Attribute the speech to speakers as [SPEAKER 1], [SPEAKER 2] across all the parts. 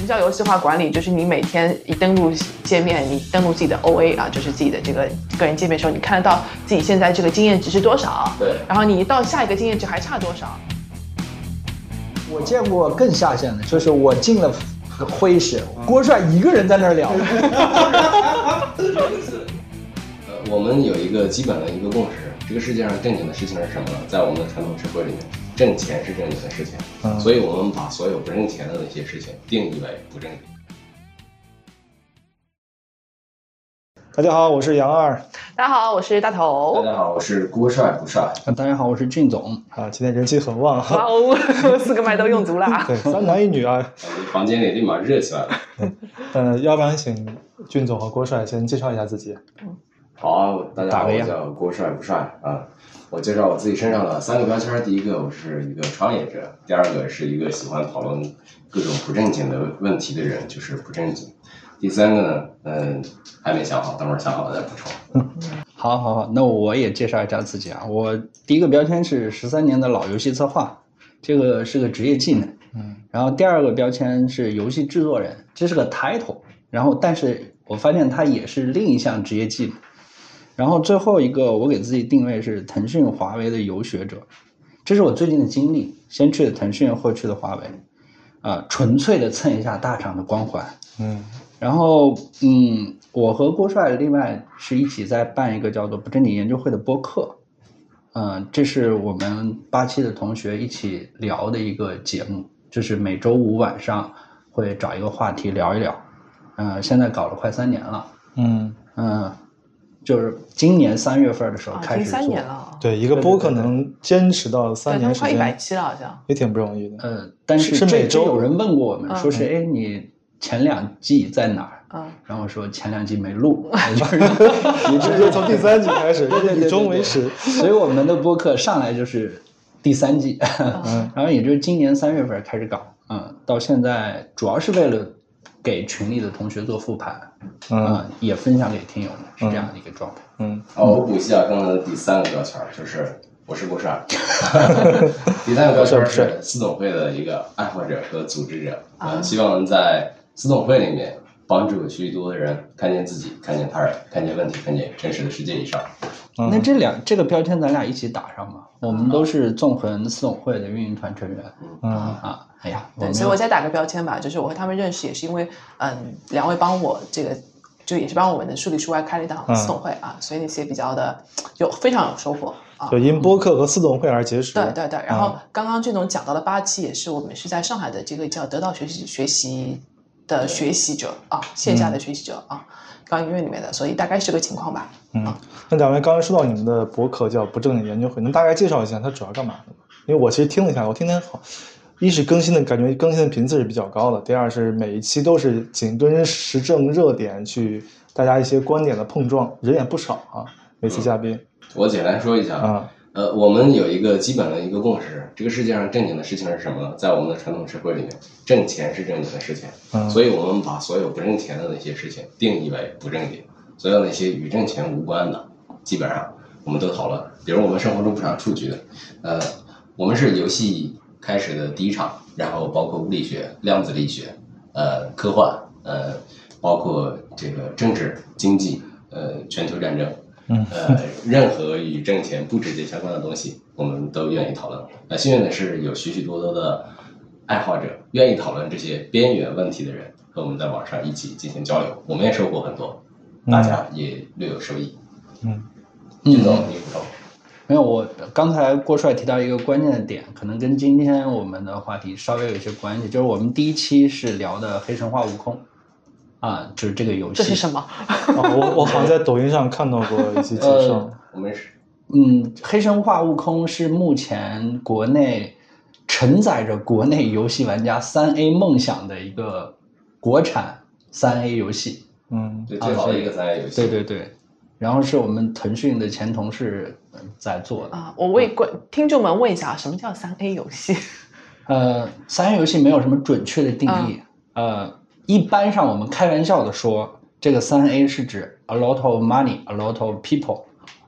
[SPEAKER 1] 什么叫游戏化管理？就是你每天一登录界面，你登录自己的 OA 啊，就是自己的这个个人界面的时候，你看得到自己现在这个经验值是多少，
[SPEAKER 2] 对
[SPEAKER 1] 然后你到下一个经验值还差多少。
[SPEAKER 3] 我见过更下线的，就是我进了会议室，郭帅一个人在那儿聊。
[SPEAKER 2] 呃，我们有一个基本的一个共识，这个世界上正经的事情是什么呢？在我们的传统社会里面，挣钱是正经的事情，
[SPEAKER 3] 嗯
[SPEAKER 2] 所以我们把所有不挣钱的那些事情定义为不正经。
[SPEAKER 4] 大家好，我是杨二
[SPEAKER 1] 大家好，我是大头大。
[SPEAKER 2] 家好，我是郭帅不帅。
[SPEAKER 3] 大家好，我是俊总。
[SPEAKER 4] 啊，今天人气很旺
[SPEAKER 1] 哇
[SPEAKER 4] 哈。
[SPEAKER 1] 哦，四个麦都用足了啊！
[SPEAKER 4] 对，三男一女啊。
[SPEAKER 2] 房间里立马热起来了。
[SPEAKER 4] 嗯，要不然请俊总和郭帅先介绍一下自己。
[SPEAKER 2] 好啊，大家好，我
[SPEAKER 3] 打个样
[SPEAKER 2] 叫郭帅不帅啊。我介绍我自己身上的三个标签，第一个我是一个创业者，第二个是一个喜欢讨论各种不正经的问题的人，就是不正经。第三个呢，嗯，还没想好，等会儿想好了再补充。
[SPEAKER 3] 好，好，好，那我也介绍一下自己啊。我第一个标签是十三年的老游戏策划，这个是个职业技能。
[SPEAKER 4] 嗯，
[SPEAKER 3] 然后第二个标签是游戏制作人，这是个 title。然后，但是我发现它也是另一项职业技能。然后最后一个，我给自己定位是腾讯、华为的游学者，这是我最近的经历。先去的腾讯，后去的华为，啊、纯粹的蹭一下大厂的光环。
[SPEAKER 4] 嗯
[SPEAKER 3] 然后，嗯，我和郭帅另外是一起在办一个叫做“不正经研究会”的播客，嗯、这是我们八七的同学一起聊的一个节目，就是每周五晚上会找一个话题聊一聊，嗯、现在搞了快三年了，
[SPEAKER 4] 嗯，
[SPEAKER 3] 嗯、就是今年三月份的时候
[SPEAKER 1] 啊，
[SPEAKER 3] 开始做，
[SPEAKER 4] 对，一个播客能坚持到
[SPEAKER 1] 对，
[SPEAKER 4] 三年时
[SPEAKER 1] 他们快一百
[SPEAKER 4] 间，
[SPEAKER 1] 期了，好像。
[SPEAKER 4] 也挺不容易的。
[SPEAKER 3] 呃，但是
[SPEAKER 4] 是
[SPEAKER 3] 这
[SPEAKER 4] 每周
[SPEAKER 3] 有人问过我们，
[SPEAKER 1] 嗯
[SPEAKER 3] 说是哎，你前两季在哪儿？
[SPEAKER 1] 嗯，
[SPEAKER 3] 然后说前两季没录，就是
[SPEAKER 4] 你直接从第三季开始，以终为始。
[SPEAKER 3] 所以我们的播客上来就是第三季，
[SPEAKER 4] 嗯
[SPEAKER 3] 然后也就是今年三月份开始搞，嗯，到现在主要是为了给群里的同学做复盘，
[SPEAKER 4] 嗯
[SPEAKER 3] 嗯，也分享给听友们，是这样的一个状态。
[SPEAKER 4] 嗯
[SPEAKER 2] 好，我补一下刚才的第三个标签儿，就是我是郭帅。第三个标签儿是私董会的一个爱好者和组织者，
[SPEAKER 1] 啊
[SPEAKER 2] 呃，希望能在私董会里面帮助许许多多的人看见自己，看见他人，看见问题，看见真实的世界以上。
[SPEAKER 4] 嗯，
[SPEAKER 3] 那这两这个标签咱俩一起打上吧，我们都是纵横私董会的运营团成员
[SPEAKER 4] 嗯
[SPEAKER 3] 啊。哎呀，
[SPEAKER 1] 对，所以我再打个标签吧，就是我和他们认识也是因为，嗯，两位帮我这个，就也是帮我们的数理数外开了一档
[SPEAKER 4] 嗯
[SPEAKER 1] 私董会啊，所以那些比较的有非常有收获啊。
[SPEAKER 4] 就因播客和私董会而结识。
[SPEAKER 1] 对对对，然后
[SPEAKER 4] 嗯
[SPEAKER 1] 刚刚俊总讲到的八期也是我们是在上海的这个叫得到学习学习的学习者啊，线下的学习者啊，刚音乐里面的，所以大概是个情况吧。
[SPEAKER 4] 嗯，那两位刚才说到你们的博客叫不正经研究会，能大概介绍一下它主要干嘛的吗？因为我其实听了一下，我听天好，一是更新的感觉更新的频次是比较高的，第二是每一期都是紧跟时政热点去大家一些观点的碰撞，人也不少啊，每次嘉宾
[SPEAKER 2] 我简单说一下
[SPEAKER 4] 啊，
[SPEAKER 2] 呃，我们有一个基本的一个共识，这个世界上正经的事情是什么呢？在我们的传统社会里面，挣钱是正经的事情，
[SPEAKER 4] 嗯
[SPEAKER 2] 所以我们把所有不挣钱的那些事情定义为不正经，所有那些与挣钱无关的，基本上我们都讨论。比如我们生活中不少数据的，呃，我们是游戏开始的第一场，然后包括物理学、量子力学，呃，科幻，呃，包括这个政治、经济，呃，全球战争，
[SPEAKER 4] 嗯
[SPEAKER 2] 呃，任何与挣钱不直接相关的东西，我们都愿意讨论。那幸运的是，有许许多多的爱好者愿意讨论这些边缘问题的人，和我们在网上一起进行交流，我们也收获很多，大家也略有收益。
[SPEAKER 4] 嗯
[SPEAKER 2] 俊总，你补充。
[SPEAKER 3] 没有，我刚才郭帅提到一个关键的点，可能跟今天我们的话题稍微有一些关系，就是我们第一期是聊的《黑神话：悟空》，啊，就是这个游戏。
[SPEAKER 1] 这是什么？
[SPEAKER 4] 哦我我好像在抖音上看到过一些介绍
[SPEAKER 3] 呃，
[SPEAKER 2] 我们是
[SPEAKER 3] 嗯，《黑神话：悟空》是目前国内承载着国内游戏玩家三 A 梦想的一个国产三 A 游戏。
[SPEAKER 4] 嗯
[SPEAKER 2] 最最好的一个三 A 游戏。
[SPEAKER 3] 对对对，然后是我们腾讯的前同事呃在做的。
[SPEAKER 1] 啊，我为观听众们问一下，什么叫三 A 游戏？
[SPEAKER 3] 呃，三 A 游戏没有什么准确的定义。呃，一般上我们开玩笑的说，这个三 A 是指 a lot of money, a lot of people,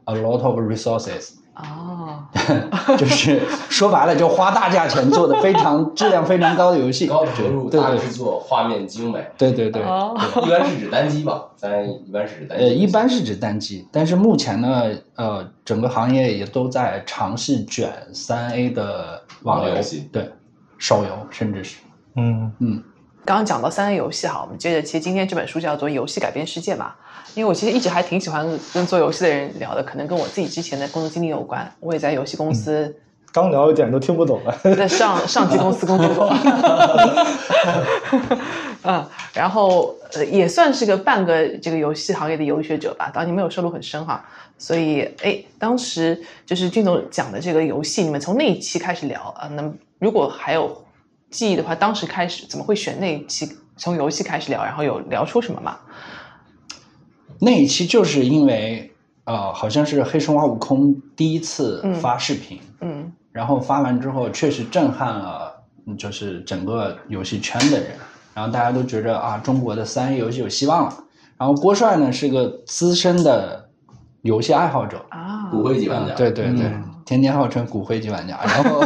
[SPEAKER 3] a lot of resources
[SPEAKER 1] 哦，
[SPEAKER 3] 就是说白了，就花大价钱做的非常质量非常高的游戏，
[SPEAKER 2] 高投入、大
[SPEAKER 3] 对。对
[SPEAKER 2] 制作、画面精美。
[SPEAKER 3] 对对对。
[SPEAKER 1] 哦，
[SPEAKER 2] 一般是指单机吧？咱一般是指单机。
[SPEAKER 3] 呃，一般是指单机，但是目前呢，呃，整个行业也都在尝试卷三 A 的网游
[SPEAKER 2] 网络游戏，
[SPEAKER 3] 对，手游，甚至是，
[SPEAKER 4] 嗯。
[SPEAKER 3] 嗯，
[SPEAKER 1] 刚刚讲到三 A 游戏哈，我们接着，其实今天这本书叫做《游戏改变世界》嘛，因为我其实一直还挺喜欢跟做游戏的人聊的，可能跟我自己之前的工作经历有关。我也在游戏公司
[SPEAKER 4] 刚聊一点都听不懂了。
[SPEAKER 1] 在上 上级公司工作过，嗯，然后呃也算是个半个这个游戏行业的游学者吧，当然你没有涉入很深哈，所以哎，当时就是俊总讲的这个游戏，你们从那一期开始聊啊，那么如果还有记忆的话，当时开始怎么会选那一期从游戏开始聊，然后有聊出什么吗？
[SPEAKER 3] 那一期就是因为呃，好像是黑神话悟空第一次
[SPEAKER 1] 嗯。
[SPEAKER 3] 发视频，
[SPEAKER 1] 嗯。
[SPEAKER 3] 然后发完之后确实震撼了，嗯就是整个游戏圈的人，然后大家都觉着啊，中国的三 A 游戏有希望了。然后郭帅呢是个资深的游戏爱好者，
[SPEAKER 1] 啊，
[SPEAKER 2] 骨灰级玩家。
[SPEAKER 3] 对对对，
[SPEAKER 4] 嗯。
[SPEAKER 3] 天天号称骨灰级玩家，然后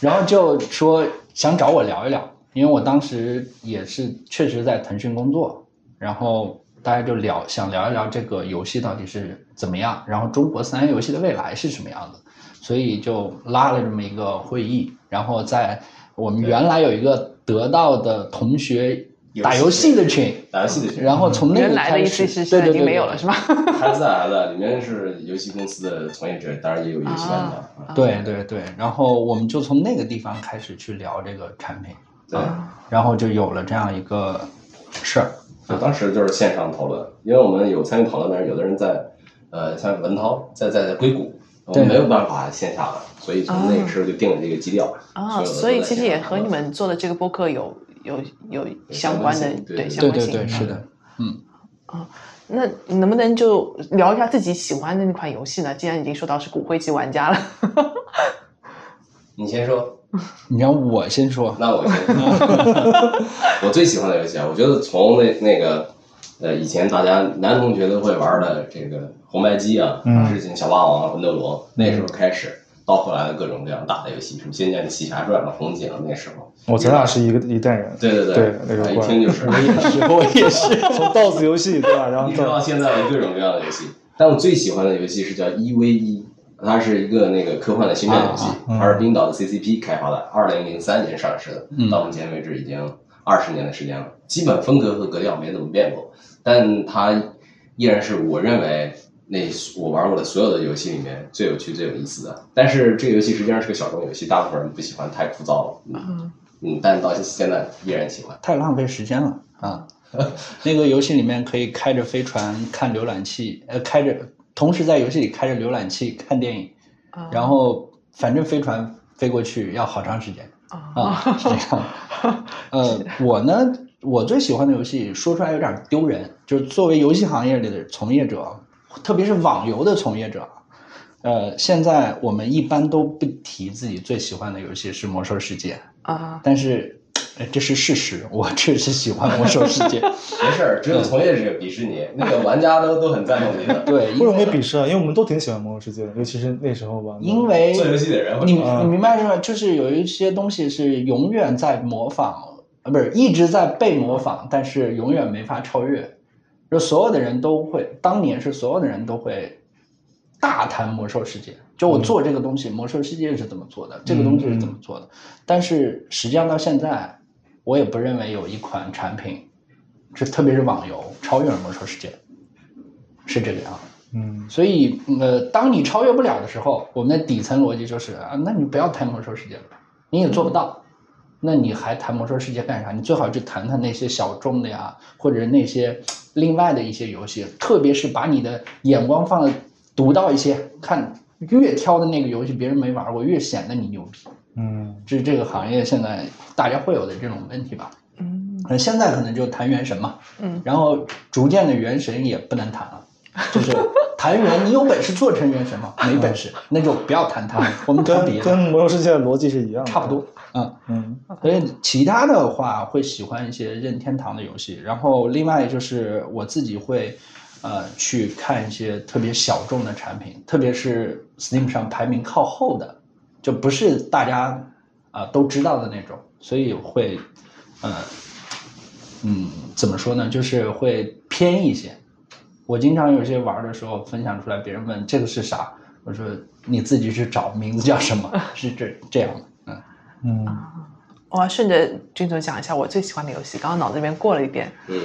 [SPEAKER 3] 然后就说想找我聊一聊，因为我当时也是确实在腾讯工作，然后大家就聊想聊一聊这个游戏到底是怎么样，然后中国三 A 游戏的未来是什么样的，所以就拉了这么一个会议，然后在我们原来有一个得到的同学打游戏的群，
[SPEAKER 2] 打游戏的群，
[SPEAKER 3] 然后从那个
[SPEAKER 1] 来的意
[SPEAKER 3] 开始
[SPEAKER 1] 思是现在已经
[SPEAKER 3] 对对对对
[SPEAKER 1] 没有了是吗？
[SPEAKER 2] 还在还在，里面是游戏公司的从业者，当然也有游戏玩家。啊
[SPEAKER 3] 对对对，然后我们就从那个地方开始去聊这个产品，
[SPEAKER 2] 对，
[SPEAKER 3] 然后就有了这样一个事儿。
[SPEAKER 2] 就当时就是线上讨论，因为我们有参与讨论，但是有的人在呃，像文涛在在在硅谷，我们没有办法线下了，所以从那个时候就定了这个基调。
[SPEAKER 1] 啊，所以其实也和你们做的这个播客有有有相关的
[SPEAKER 2] 相关性对对
[SPEAKER 3] 对
[SPEAKER 1] 相关性。
[SPEAKER 3] 是的，嗯啊，
[SPEAKER 1] 那你能不能就聊一下自己喜欢的那款游戏呢？既然已经说到是骨灰级玩家了，
[SPEAKER 2] 你先说，
[SPEAKER 3] 你让我先说，
[SPEAKER 2] 那我先说。我最喜欢的游戏啊，我觉得从那那个呃以前大家男同学都会玩的这个红白机啊，
[SPEAKER 4] 嗯
[SPEAKER 2] 之前小霸王啊、魂斗罗那时候开始，到后来的各种各样大的游戏，什么《仙剑奇侠传》啊、红警啊，那时候。
[SPEAKER 4] 我咱俩是一个一代人，
[SPEAKER 2] 对对
[SPEAKER 4] 对那个
[SPEAKER 2] 啊一听就是。
[SPEAKER 3] 我也是，我也是。
[SPEAKER 4] 从 DOS 游戏对吧？然后
[SPEAKER 2] 一直到
[SPEAKER 4] 到
[SPEAKER 2] 现在的各种各样的游戏，但我最喜欢的游戏是叫一 v 一，它是一个那个科幻的芯片游戏，
[SPEAKER 4] 啊
[SPEAKER 2] 它是冰岛的 CCP 开发的，二零零三年上市的，
[SPEAKER 3] 嗯
[SPEAKER 2] 到目前为止已经二十年的时间了，基本风格和格调没怎么变过，但它依然是我认为那我玩过的所有的游戏里面最有趣、最有意思的。但是这个游戏实际上是个小众游戏，大部分人不喜欢，太枯燥了。嗯嗯，但到现在依然喜欢。
[SPEAKER 3] 太浪费时间了啊！那个游戏里面可以开着飞船看浏览器，呃，开着同时在游戏里开着浏览器看电影，然后反正飞船飞过去要好长时间啊，是这样。呃，我呢，我最喜欢的游戏说出来有点丢人，就是作为游戏行业里的从业者，特别是网游的从业者，呃，现在我们一般都不提自己最喜欢的游戏是《魔兽世界》。
[SPEAKER 1] 啊，
[SPEAKER 3] 但是呃这是事实，我确实喜欢魔兽世界。
[SPEAKER 2] 没事儿，只有从业者鄙视你，那个玩家都都很赞同你的。
[SPEAKER 3] 对，
[SPEAKER 4] 不容易鄙视啊，因为我们都挺喜欢魔兽世界的，尤其是那时候吧。
[SPEAKER 3] 因为
[SPEAKER 2] 做游戏的人
[SPEAKER 3] 你
[SPEAKER 4] 嗯
[SPEAKER 3] 你明白是吧？就是有一些东西是永远在模仿，呃，不是一直在被模仿，但是永远没法超越。就所有的人都会，当年是所有的人都会大谈魔兽世界。就我做这个东西，魔兽世界是怎么做的，这个东西是怎么做的。但是实际上到现在，我也不认为有一款产品，是特别是网游超越了魔兽世界，是这个样子。
[SPEAKER 4] 嗯，
[SPEAKER 3] 所以，呃，当你超越不了的时候，我们的底层逻辑就是啊，那你不要谈魔兽世界了，你也做不到，那你还谈魔兽世界干啥？你最好去谈谈那些小众的呀，或者那些另外的一些游戏，特别是把你的眼光放的独到一些，看越挑的那个游戏别人没玩过，越显得你牛逼。
[SPEAKER 4] 嗯，
[SPEAKER 3] 这是这个行业现在大家会有的这种问题吧？
[SPEAKER 1] 嗯
[SPEAKER 3] 呃，现在可能就谈原神嘛，
[SPEAKER 1] 嗯，
[SPEAKER 3] 然后逐渐的原神也不能谈了，就是谈原，你有本事做成原神吗？没本事，那就不要谈它，我们谈
[SPEAKER 4] 跟
[SPEAKER 3] 别的，
[SPEAKER 4] 跟魔兽世界的逻辑是一样的，
[SPEAKER 3] 差不多。嗯，
[SPEAKER 4] 嗯。
[SPEAKER 3] 所以其他的话会喜欢一些任天堂的游戏，然后另外就是我自己会，呃去看一些特别小众的产品，特别是 Steam 上排名靠后的，就不是大家啊、都知道的那种，所以会呃嗯怎么说呢，就是会偏一些。我经常有些玩的时候分享出来，别人问这个是啥，我说你自己去找，名字叫什么，是这这样的，嗯。
[SPEAKER 4] 嗯，
[SPEAKER 1] 我要顺着君总讲一下我最喜欢的游戏，刚刚脑子里面过了一遍，
[SPEAKER 2] 嗯，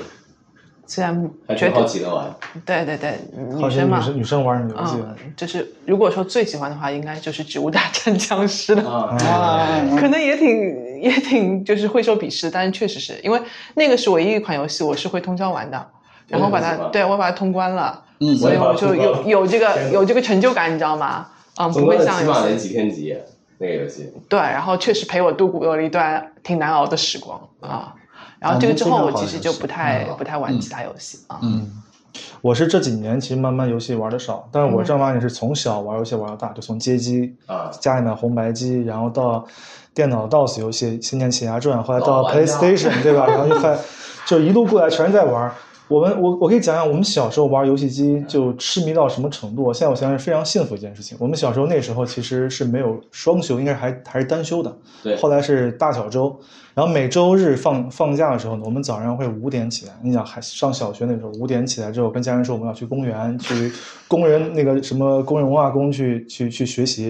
[SPEAKER 1] 虽然觉得
[SPEAKER 2] 好玩。
[SPEAKER 1] 对对对，女生嘛
[SPEAKER 4] 女，生女生玩的游戏，
[SPEAKER 1] 嗯，就是如果说最喜欢的话，应该就是《植物大战僵尸》了。
[SPEAKER 2] 啊
[SPEAKER 3] 啊
[SPEAKER 1] 可能也挺也挺就是会受鄙视，但是确实是因为那个是唯一一款游戏我是会通宵玩的，然后把它对我把它通关了，
[SPEAKER 3] 嗯
[SPEAKER 1] 所以我就有有这个有这个成就感，你知道吗？嗯，不会
[SPEAKER 2] 总共起码得几天几夜那个游戏。
[SPEAKER 1] 对，然后确实陪我度过了一段挺难熬的时光啊。然后这个之后，我其实就不太
[SPEAKER 3] 嗯
[SPEAKER 1] 不太玩其他游戏啊。
[SPEAKER 3] 嗯
[SPEAKER 4] 我是这几年其实慢慢游戏玩的少，但是我正儿八经是从小玩游戏玩到大，就从街机
[SPEAKER 2] 啊
[SPEAKER 4] 家里面红白机，然后到电脑 DOS 游戏《仙剑奇侠传》，后来到 PlayStation 对吧？然后就还就一路过来全是在玩。我们我我可以讲讲我们小时候玩游戏机就痴迷到什么程度。现在我想想是非常幸福一件事情。我们小时候那时候其实是没有双休，应该还还是单休的。
[SPEAKER 2] 对
[SPEAKER 4] 后来是大小周，然后每周日放放假的时候呢，我们早上会五点起来。你想还上小学那时候，五点起来之后，跟家人说我们要去公园，去 工人那个什么工人文化宫去去去学习，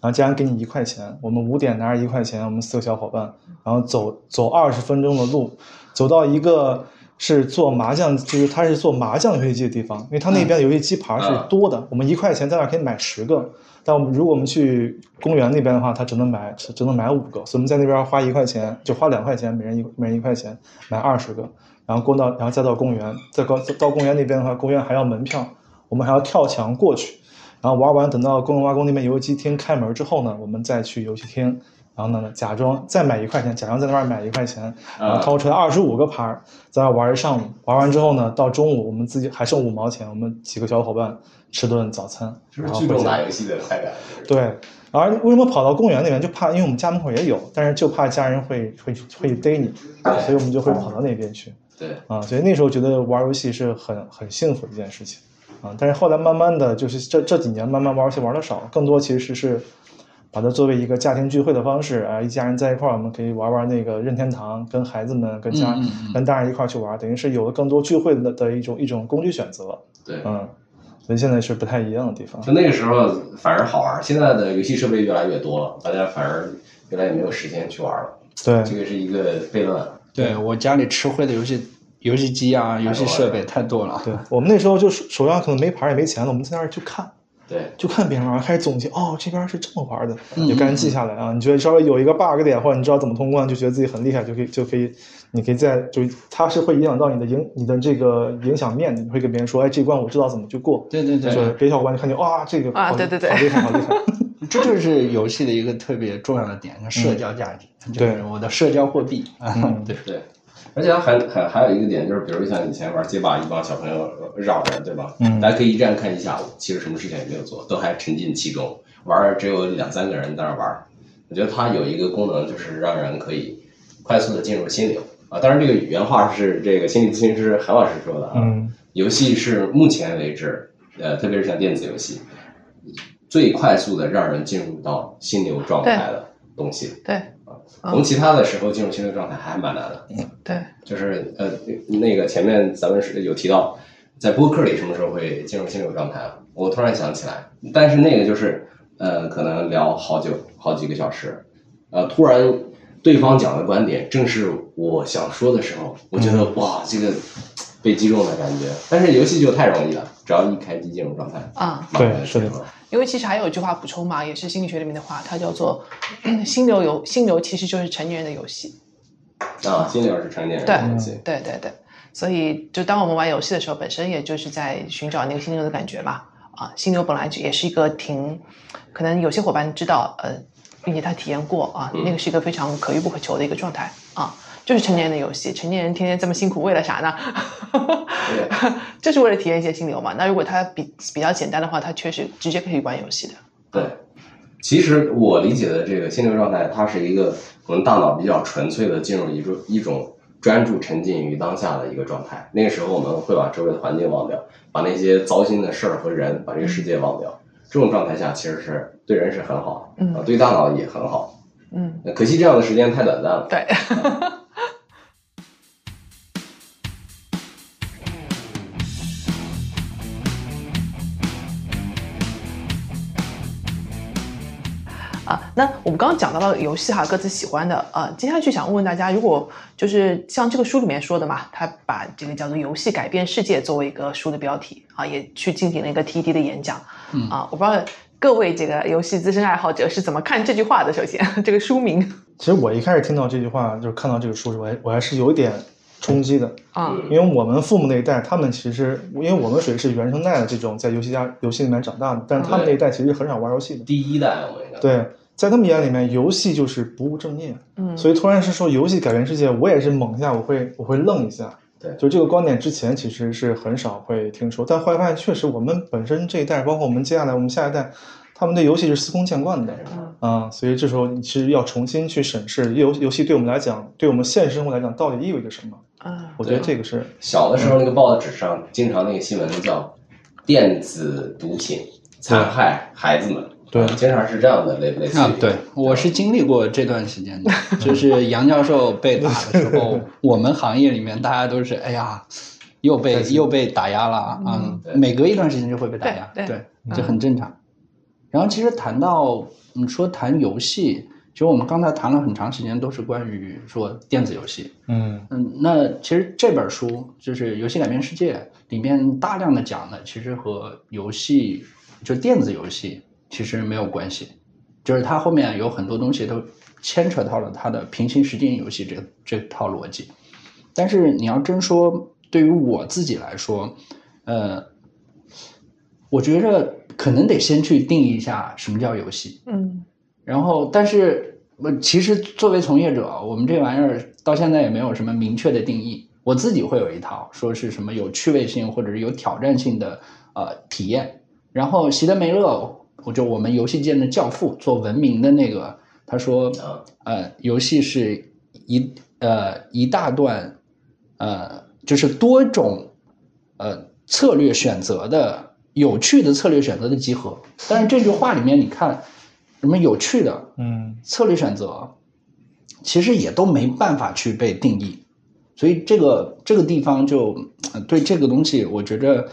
[SPEAKER 4] 然后家人给你一块钱，我们五点拿着一块钱，我们四个小伙伴，然后走走二十分钟的路，走到一个。是做麻将，就是他是做麻将游戏机的地方，因为他那边的游戏机牌是多的，我们一块钱在那儿可以买十个，但我们如果我们去公园那边的话，他只能买只只能买五个，所以我们在那边花一块钱，就花两块钱，每人一每人一块钱买二十个，然后过到然后再到公园，再到到公园那边的话，公园还要门票，我们还要跳墙过去，然后玩完等到工人挖工那边游戏厅开门之后呢，我们再去游戏厅。然后呢，假装再买一块钱，假装在那边买一块钱，然后掏出来二十五个牌儿，在那玩一上午。玩完之后呢，到中午我们自己还剩五毛钱，我们几个小伙伴吃顿早餐，
[SPEAKER 2] 就是聚众
[SPEAKER 4] 然后回家
[SPEAKER 2] 打游戏的快感。
[SPEAKER 4] 对，而为什么跑到公园那边？就怕，因为我们家门口也有，但是就怕家人会会会逮你，所以我们就会跑到那边去
[SPEAKER 2] 对，
[SPEAKER 4] 啊。所以那时候觉得玩游戏是很很幸福的一件事情啊。但是后来慢慢的就是这这几年慢慢玩游戏玩的少，更多其实是把它作为一个家庭聚会的方式啊，一家人在一块儿，我们可以玩玩那个任天堂，跟孩子们、跟家、
[SPEAKER 3] 嗯嗯嗯
[SPEAKER 4] 跟大人一块儿去玩，等于是有了更多聚会的的一种一种工具选择，
[SPEAKER 2] 对，
[SPEAKER 4] 嗯。所以现在是不太一样的地方。
[SPEAKER 2] 就那个时候反而好玩，现在的游戏设备越来越多了，大家反而越来越没有时间去玩了。
[SPEAKER 4] 对，
[SPEAKER 2] 这个是一个悖论。
[SPEAKER 3] 对我家里吃灰的游戏游戏机啊，游戏设备太多了。
[SPEAKER 4] 对我们那时候就手手上可能没牌也没钱了，我们在那儿去看，
[SPEAKER 2] 对，
[SPEAKER 4] 就看别人玩，开始总结，哦，这边是这么玩的，
[SPEAKER 3] 嗯
[SPEAKER 4] 就赶紧记下来啊。你觉得稍微有一个 bug 点，或者你知道怎么通关，就觉得自己很厉害，就可以就可以，你可以在就它是会影响到你的影你的这个影响面的，你会跟别人说，哎，这关我知道怎么去过。
[SPEAKER 3] 对对对，
[SPEAKER 4] 就是别小伙伴就看见哇，这个好
[SPEAKER 1] 啊对对对
[SPEAKER 4] 好厉害，好厉害。
[SPEAKER 3] 这就是游戏的一个特别重要的点，叫社交价值，就是
[SPEAKER 4] 对
[SPEAKER 3] 我的社交货币啊
[SPEAKER 4] 嗯。
[SPEAKER 3] 对，
[SPEAKER 2] 对，而且它还还还有一个点就是，比如像以前玩街霸，一帮小朋友绕着，对吧？
[SPEAKER 4] 嗯
[SPEAKER 2] 大家可以一站看一下午，其实什么事情也没有做，都还沉浸其中，玩只有两三个人在那玩。我觉得它有一个功能，就是让人可以快速的进入心流啊。当然，这个原话是这个心理咨询师韩老师说的啊。
[SPEAKER 4] 嗯
[SPEAKER 2] 游戏是目前为止，呃，特别是像电子游戏，最快速的让人进入到心流状态的东西。
[SPEAKER 1] 对嗯
[SPEAKER 2] 从其他的时候进入心流状态还蛮难的。
[SPEAKER 1] 嗯对，
[SPEAKER 2] 就是呃，那个前面咱们是有提到，在播客里什么时候会进入心流状态啊？我突然想起来，但是那个就是呃，可能聊好久好几个小时，呃，突然对方讲的观点正是我想说的时候，我觉得、哇，这个被击中的感觉。但是游戏就太容易了，只要一开机进入状态，
[SPEAKER 1] 啊、
[SPEAKER 4] 对
[SPEAKER 2] 是
[SPEAKER 4] 的。
[SPEAKER 2] 了
[SPEAKER 1] 因为其实还有一句话补充嘛，也是心理学里面的话，它叫做心流游，心流其实就是成年人的游戏。
[SPEAKER 2] 啊，心流是成年人
[SPEAKER 1] 对
[SPEAKER 2] 的游戏。
[SPEAKER 1] 对对对，所以就当我们玩游戏的时候，本身也就是在寻找那个心流的感觉嘛。啊，心流本来就也是一个挺，可能有些伙伴知道，呃，并且他体验过啊，
[SPEAKER 2] 嗯
[SPEAKER 1] 那个是一个非常可遇不可求的一个状态啊，就是成年人的游戏，成年人天天这么辛苦，为了啥呢？就是为了体验一些心流嘛。那如果他比比较简单的话，他确实直接可以玩游戏的。
[SPEAKER 2] 对，其实我理解的这个心流状态，它是一个我们大脑比较纯粹的进入一种一种专注沉浸于当下的一个状态。那个时候我们会把周围的环境忘掉，把那些糟心的事儿和人，把这个世界忘掉。这种状态下其实是对人是很好，
[SPEAKER 1] 嗯
[SPEAKER 2] 啊，对大脑也很好。
[SPEAKER 1] 嗯，
[SPEAKER 2] 可惜这样的时间太短暂了。
[SPEAKER 1] 对。那我们刚刚讲到了游戏哈，各自喜欢的，呃，接下去想问问大家，如果就是像这个书里面说的嘛，他把这个叫做“游戏改变世界”作为一个书的标题啊，也去进行了一个 TED 的演讲，
[SPEAKER 3] 嗯。
[SPEAKER 1] 啊，我不知道各位这个游戏资深爱好者是怎么看这句话的。首先，这个书名。
[SPEAKER 4] 其实我一开始听到这句话，就是看到这个书时，我还我还是有一点冲击的，
[SPEAKER 1] 啊，
[SPEAKER 2] 嗯。
[SPEAKER 4] 因为我们父母那一代，他们其实因为我们属于是原生代的这种在游戏家游戏里面长大的，但是他们那一代其实很少玩游戏的。
[SPEAKER 2] 第一代我们应该。
[SPEAKER 4] 对，在他们眼里面，游戏就是不务正业。
[SPEAKER 1] 嗯，
[SPEAKER 4] 所以突然是说游戏改变世界，我也是猛一下，我会我会愣一下。
[SPEAKER 2] 对
[SPEAKER 4] 就这个观点之前其实是很少会听说，但后来发现确实我们本身这一代，包括我们接下来我们下一代，他们对游戏是司空见惯的。
[SPEAKER 1] 嗯
[SPEAKER 4] 啊、所以这时候你其实要重新去审视游游戏对我们来讲，对我们现实生活来讲到底意味着什么。
[SPEAKER 1] 啊，
[SPEAKER 4] 我觉得这个是
[SPEAKER 2] 小的时候那个报纸上经常那个新闻叫“电子毒品残害孩子们”，
[SPEAKER 4] 对。
[SPEAKER 2] 经常是这样的类类似于。
[SPEAKER 3] 啊，对，我是经历过这段时间的，就是杨教授被打的时候，我们行业里面大家都是，哎呀，又被又被打压了，嗯，
[SPEAKER 2] 对。
[SPEAKER 3] 每隔一段时间就会被打压，
[SPEAKER 1] 对对。
[SPEAKER 3] 对，这很正常。然后其实谈到你说谈游戏，其实我们刚才谈了很长时间，都是关于说电子游戏，
[SPEAKER 4] 嗯。
[SPEAKER 3] 嗯，那其实这本书就是《游戏改变世界》里面大量的讲的，其实和游戏就电子游戏其实没有关系，就是它后面有很多东西都牵扯到了它的平行时间游戏这这套逻辑。但是你要真说对于我自己来说，呃，我觉着可能得先去定义一下什么叫游戏。
[SPEAKER 1] 嗯
[SPEAKER 3] 然后，但是我其实作为从业者，我们这玩意儿到现在也没有什么明确的定义。我自己会有一套，说是什么有趣味性或者是有挑战性的呃体验。然后席德梅勒，我就我们游戏界的教父，做文明的那个，他说，
[SPEAKER 2] 啊，
[SPEAKER 3] 呃，游戏是一呃一大段呃就是多种呃策略选择的有趣的策略选择的集合。但是这句话里面，你看什么有趣的
[SPEAKER 4] 嗯
[SPEAKER 3] 策略选择，其实也都没办法去被定义。所以这个这个地方就呃对这个东西，我觉着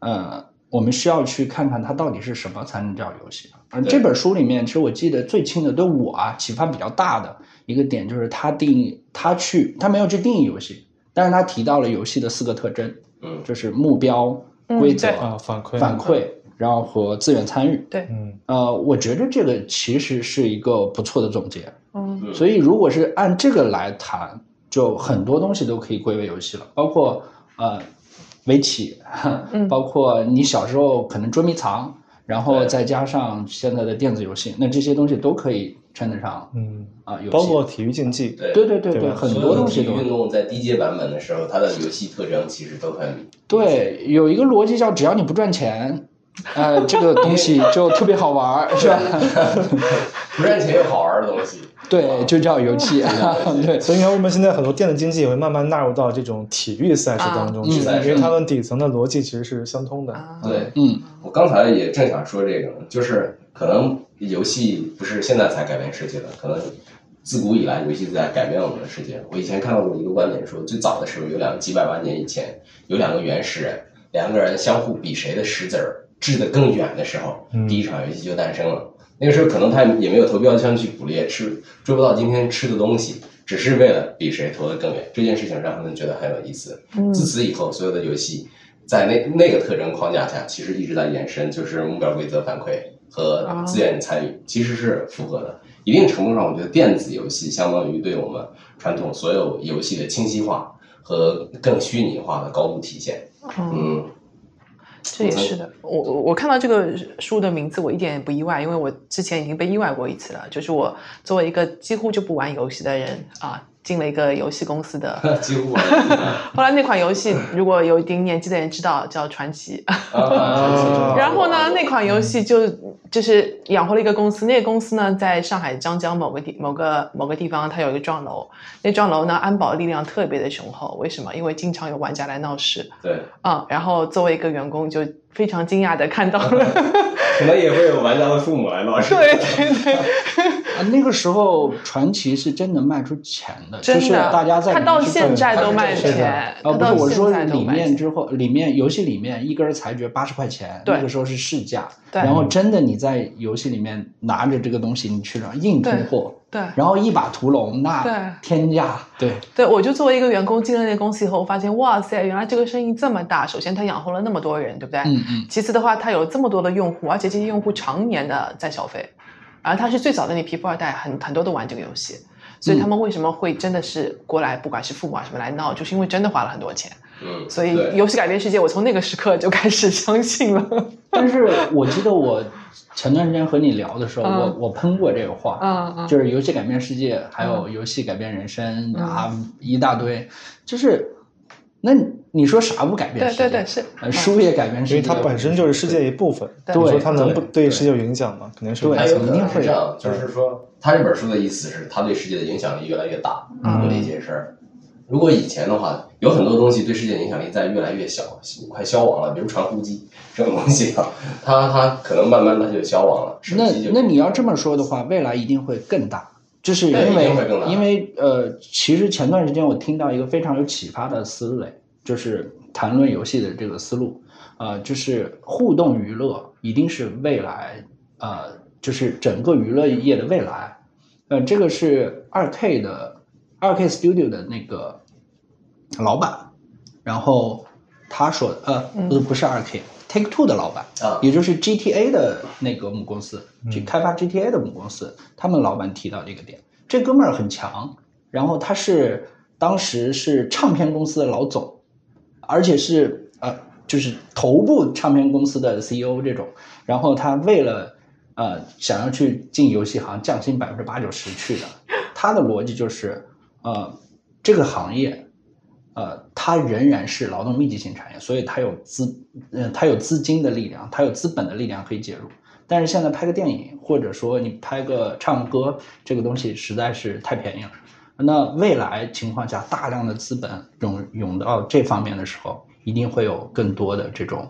[SPEAKER 3] 呃我们需要去看看它到底是什么才能叫游戏。而这本书里面，其实我记得最清的对我啊启发比较大的一个点，就是他定义他去他没有去定义游戏，但是他提到了游戏的四个特征，
[SPEAKER 2] 嗯。
[SPEAKER 3] 就是目标、
[SPEAKER 1] 嗯
[SPEAKER 3] 规则、
[SPEAKER 4] 反馈。
[SPEAKER 3] 反馈，然后和资源参与。
[SPEAKER 1] 对，
[SPEAKER 4] 嗯。
[SPEAKER 3] 呃，我觉得这个其实是一个不错的总结。
[SPEAKER 1] 嗯。
[SPEAKER 2] 嗯。
[SPEAKER 3] 所以如果是按这个来谈，就很多东西都可以归为游戏了，包括呃围棋，
[SPEAKER 1] 嗯。
[SPEAKER 3] 包括你小时候可能捉迷藏，然后再加上现在的电子游戏，那这些东西都可以称得上
[SPEAKER 4] 嗯，
[SPEAKER 3] 啊、游戏。
[SPEAKER 4] 包括体育竞技，
[SPEAKER 2] 对
[SPEAKER 3] 对对对很多东西都。
[SPEAKER 2] 运动在低阶版本的时候，它的游戏特征其实都很
[SPEAKER 3] 对，有一个逻辑叫只要你不赚钱。呃，这个东西就特别好玩儿，是吧？
[SPEAKER 2] 不赚钱又好玩的东西。
[SPEAKER 3] 对，就叫游戏。对，
[SPEAKER 4] 所以你看，为什么现在很多电子竞技也会慢慢纳入到这种体育赛事当中去？因为他们底层的逻辑其实是相通的。
[SPEAKER 1] 啊
[SPEAKER 2] 对，
[SPEAKER 3] 嗯
[SPEAKER 2] 我刚才也正想说这个，就是可能游戏不是现在才改变世界的，可能自古以来游戏在改变我们的世界。我以前看到过一个观点说，最早的时候有两几百万年以前，有两个原始人，两个人相互比谁的石子儿掷得更远的时候，
[SPEAKER 4] 嗯
[SPEAKER 2] 第一场游戏就诞生了。那个时候可能他也没有投标枪去捕猎，吃追不到今天吃的东西，只是为了比谁投得更远。这件事情让他们觉得很有意思。
[SPEAKER 1] 嗯
[SPEAKER 2] 自此以后，所有的游戏在那那个特征框架下，其实一直在延伸，就是目标规则反馈和自愿参与，其实是符合的。一定程度上，我觉得电子游戏相当于对我们传统所有游戏的清晰化和更虚拟化的高度体现。
[SPEAKER 1] 嗯，
[SPEAKER 2] 嗯，
[SPEAKER 1] 这也是的。我我看到这个书的名字，我一点也不意外，因为我之前已经被意外过一次了。就是我作为一个几乎就不玩游戏的人啊，进了一个游戏公司的。
[SPEAKER 2] 几乎完
[SPEAKER 1] 后来那款游戏，如果有一定年纪的人知道，叫《传奇》。
[SPEAKER 2] 啊
[SPEAKER 1] 然后呢，那款游戏就就是养活了一个公司，那个公司呢在上海张江某个地某个某个地方，它有一个幢楼，那幢楼呢安保力量特别的雄厚，为什么？因为经常有玩家来闹事
[SPEAKER 2] 对，
[SPEAKER 1] 啊、然后作为一个员工就非常惊讶的看到了，
[SPEAKER 2] 可能也会有玩家的父母来闹事。
[SPEAKER 1] 对对对，
[SPEAKER 3] 啊，那个时候传奇是真能卖出钱的，就是，大家在
[SPEAKER 1] 它到现在都卖钱，
[SPEAKER 3] 啊，不是，我说里面之后，里面游戏里面一根裁决八十块钱，那个时候是市价。
[SPEAKER 1] 对
[SPEAKER 3] 然后真的你在游戏里面拿着这个东西，你去了硬通货，
[SPEAKER 1] 对
[SPEAKER 3] 然后一把屠龙，
[SPEAKER 1] 对
[SPEAKER 3] 那天价，对，
[SPEAKER 1] 对，我就作为一个员工进了那公司以后，我发现哇塞，原来这个生意这么大。首先，它养活了那么多人，对不对？
[SPEAKER 3] 嗯嗯。
[SPEAKER 1] 其次的话，它有这么多的用户，而且这些用户常年的在消费，而他是最早的那批富二代，很很多都玩这个游戏，所以他们为什么会真的是过来，不管是父母啊什么来闹，就是因为真的花了很多钱。
[SPEAKER 2] 嗯，
[SPEAKER 1] 所以游戏改变世界，我从那个时刻就开始相信了。
[SPEAKER 3] 但是我记得我前段时间和你聊的时候，
[SPEAKER 1] 嗯。
[SPEAKER 3] 我我喷过这个话，
[SPEAKER 1] 嗯嗯，
[SPEAKER 3] 就是游戏改变世界，还有游戏改变人生、啊，一大堆，就是那你说啥不改变世界？
[SPEAKER 1] 对对对是，
[SPEAKER 3] 呃，书也改变世界，
[SPEAKER 4] 因为它本身就是世界一部分。
[SPEAKER 1] 对
[SPEAKER 4] 你说它能不
[SPEAKER 3] 对
[SPEAKER 4] 对世界有影响吗？肯定是
[SPEAKER 3] 对
[SPEAKER 2] 还有可
[SPEAKER 3] 肯定会
[SPEAKER 2] 这样，就是说，他这本书的意思是，他对世界的影响力越来越大，
[SPEAKER 1] 嗯
[SPEAKER 2] 我理解是。如果以前的话，有很多东西对世界影响力在越来越小，快消亡了，比如传呼机这种东西啊，它它可能慢慢它就消亡了。
[SPEAKER 3] 那那你要这么说的话，未来一定会更大，就是因为
[SPEAKER 2] 一定会更大
[SPEAKER 3] 因为呃，其实前段时间我听到一个非常有启发的思维，就是谈论游戏的这个思路，呃，就是互动娱乐一定是未来，呃，就是整个娱乐业的未来，呃，这个是二 K 的二 K Studio 的那个老板，然后他说的，呃，不是不是二 K。Take Two 的老板，
[SPEAKER 2] 啊
[SPEAKER 3] 也就是 GTA 的那个母公司，去开发 GTA 的母公司，他们老板提到这个点，这哥们儿很强，然后他是当时是唱片公司的老总，而且是呃就是头部唱片公司的 CEO 这种，然后他为了呃想要去进游戏行，降薪百分之八九十去的，他的逻辑就是呃这个行业。呃，它仍然是劳动密集型产业，所以它有资，呃，它有资金的力量，它有资本的力量可以介入。但是现在拍个电影，或者说你拍个唱歌，这个东西实在是太便宜了。那未来情况下，大量的资本涌涌到这方面的时候，一定会有更多的这种，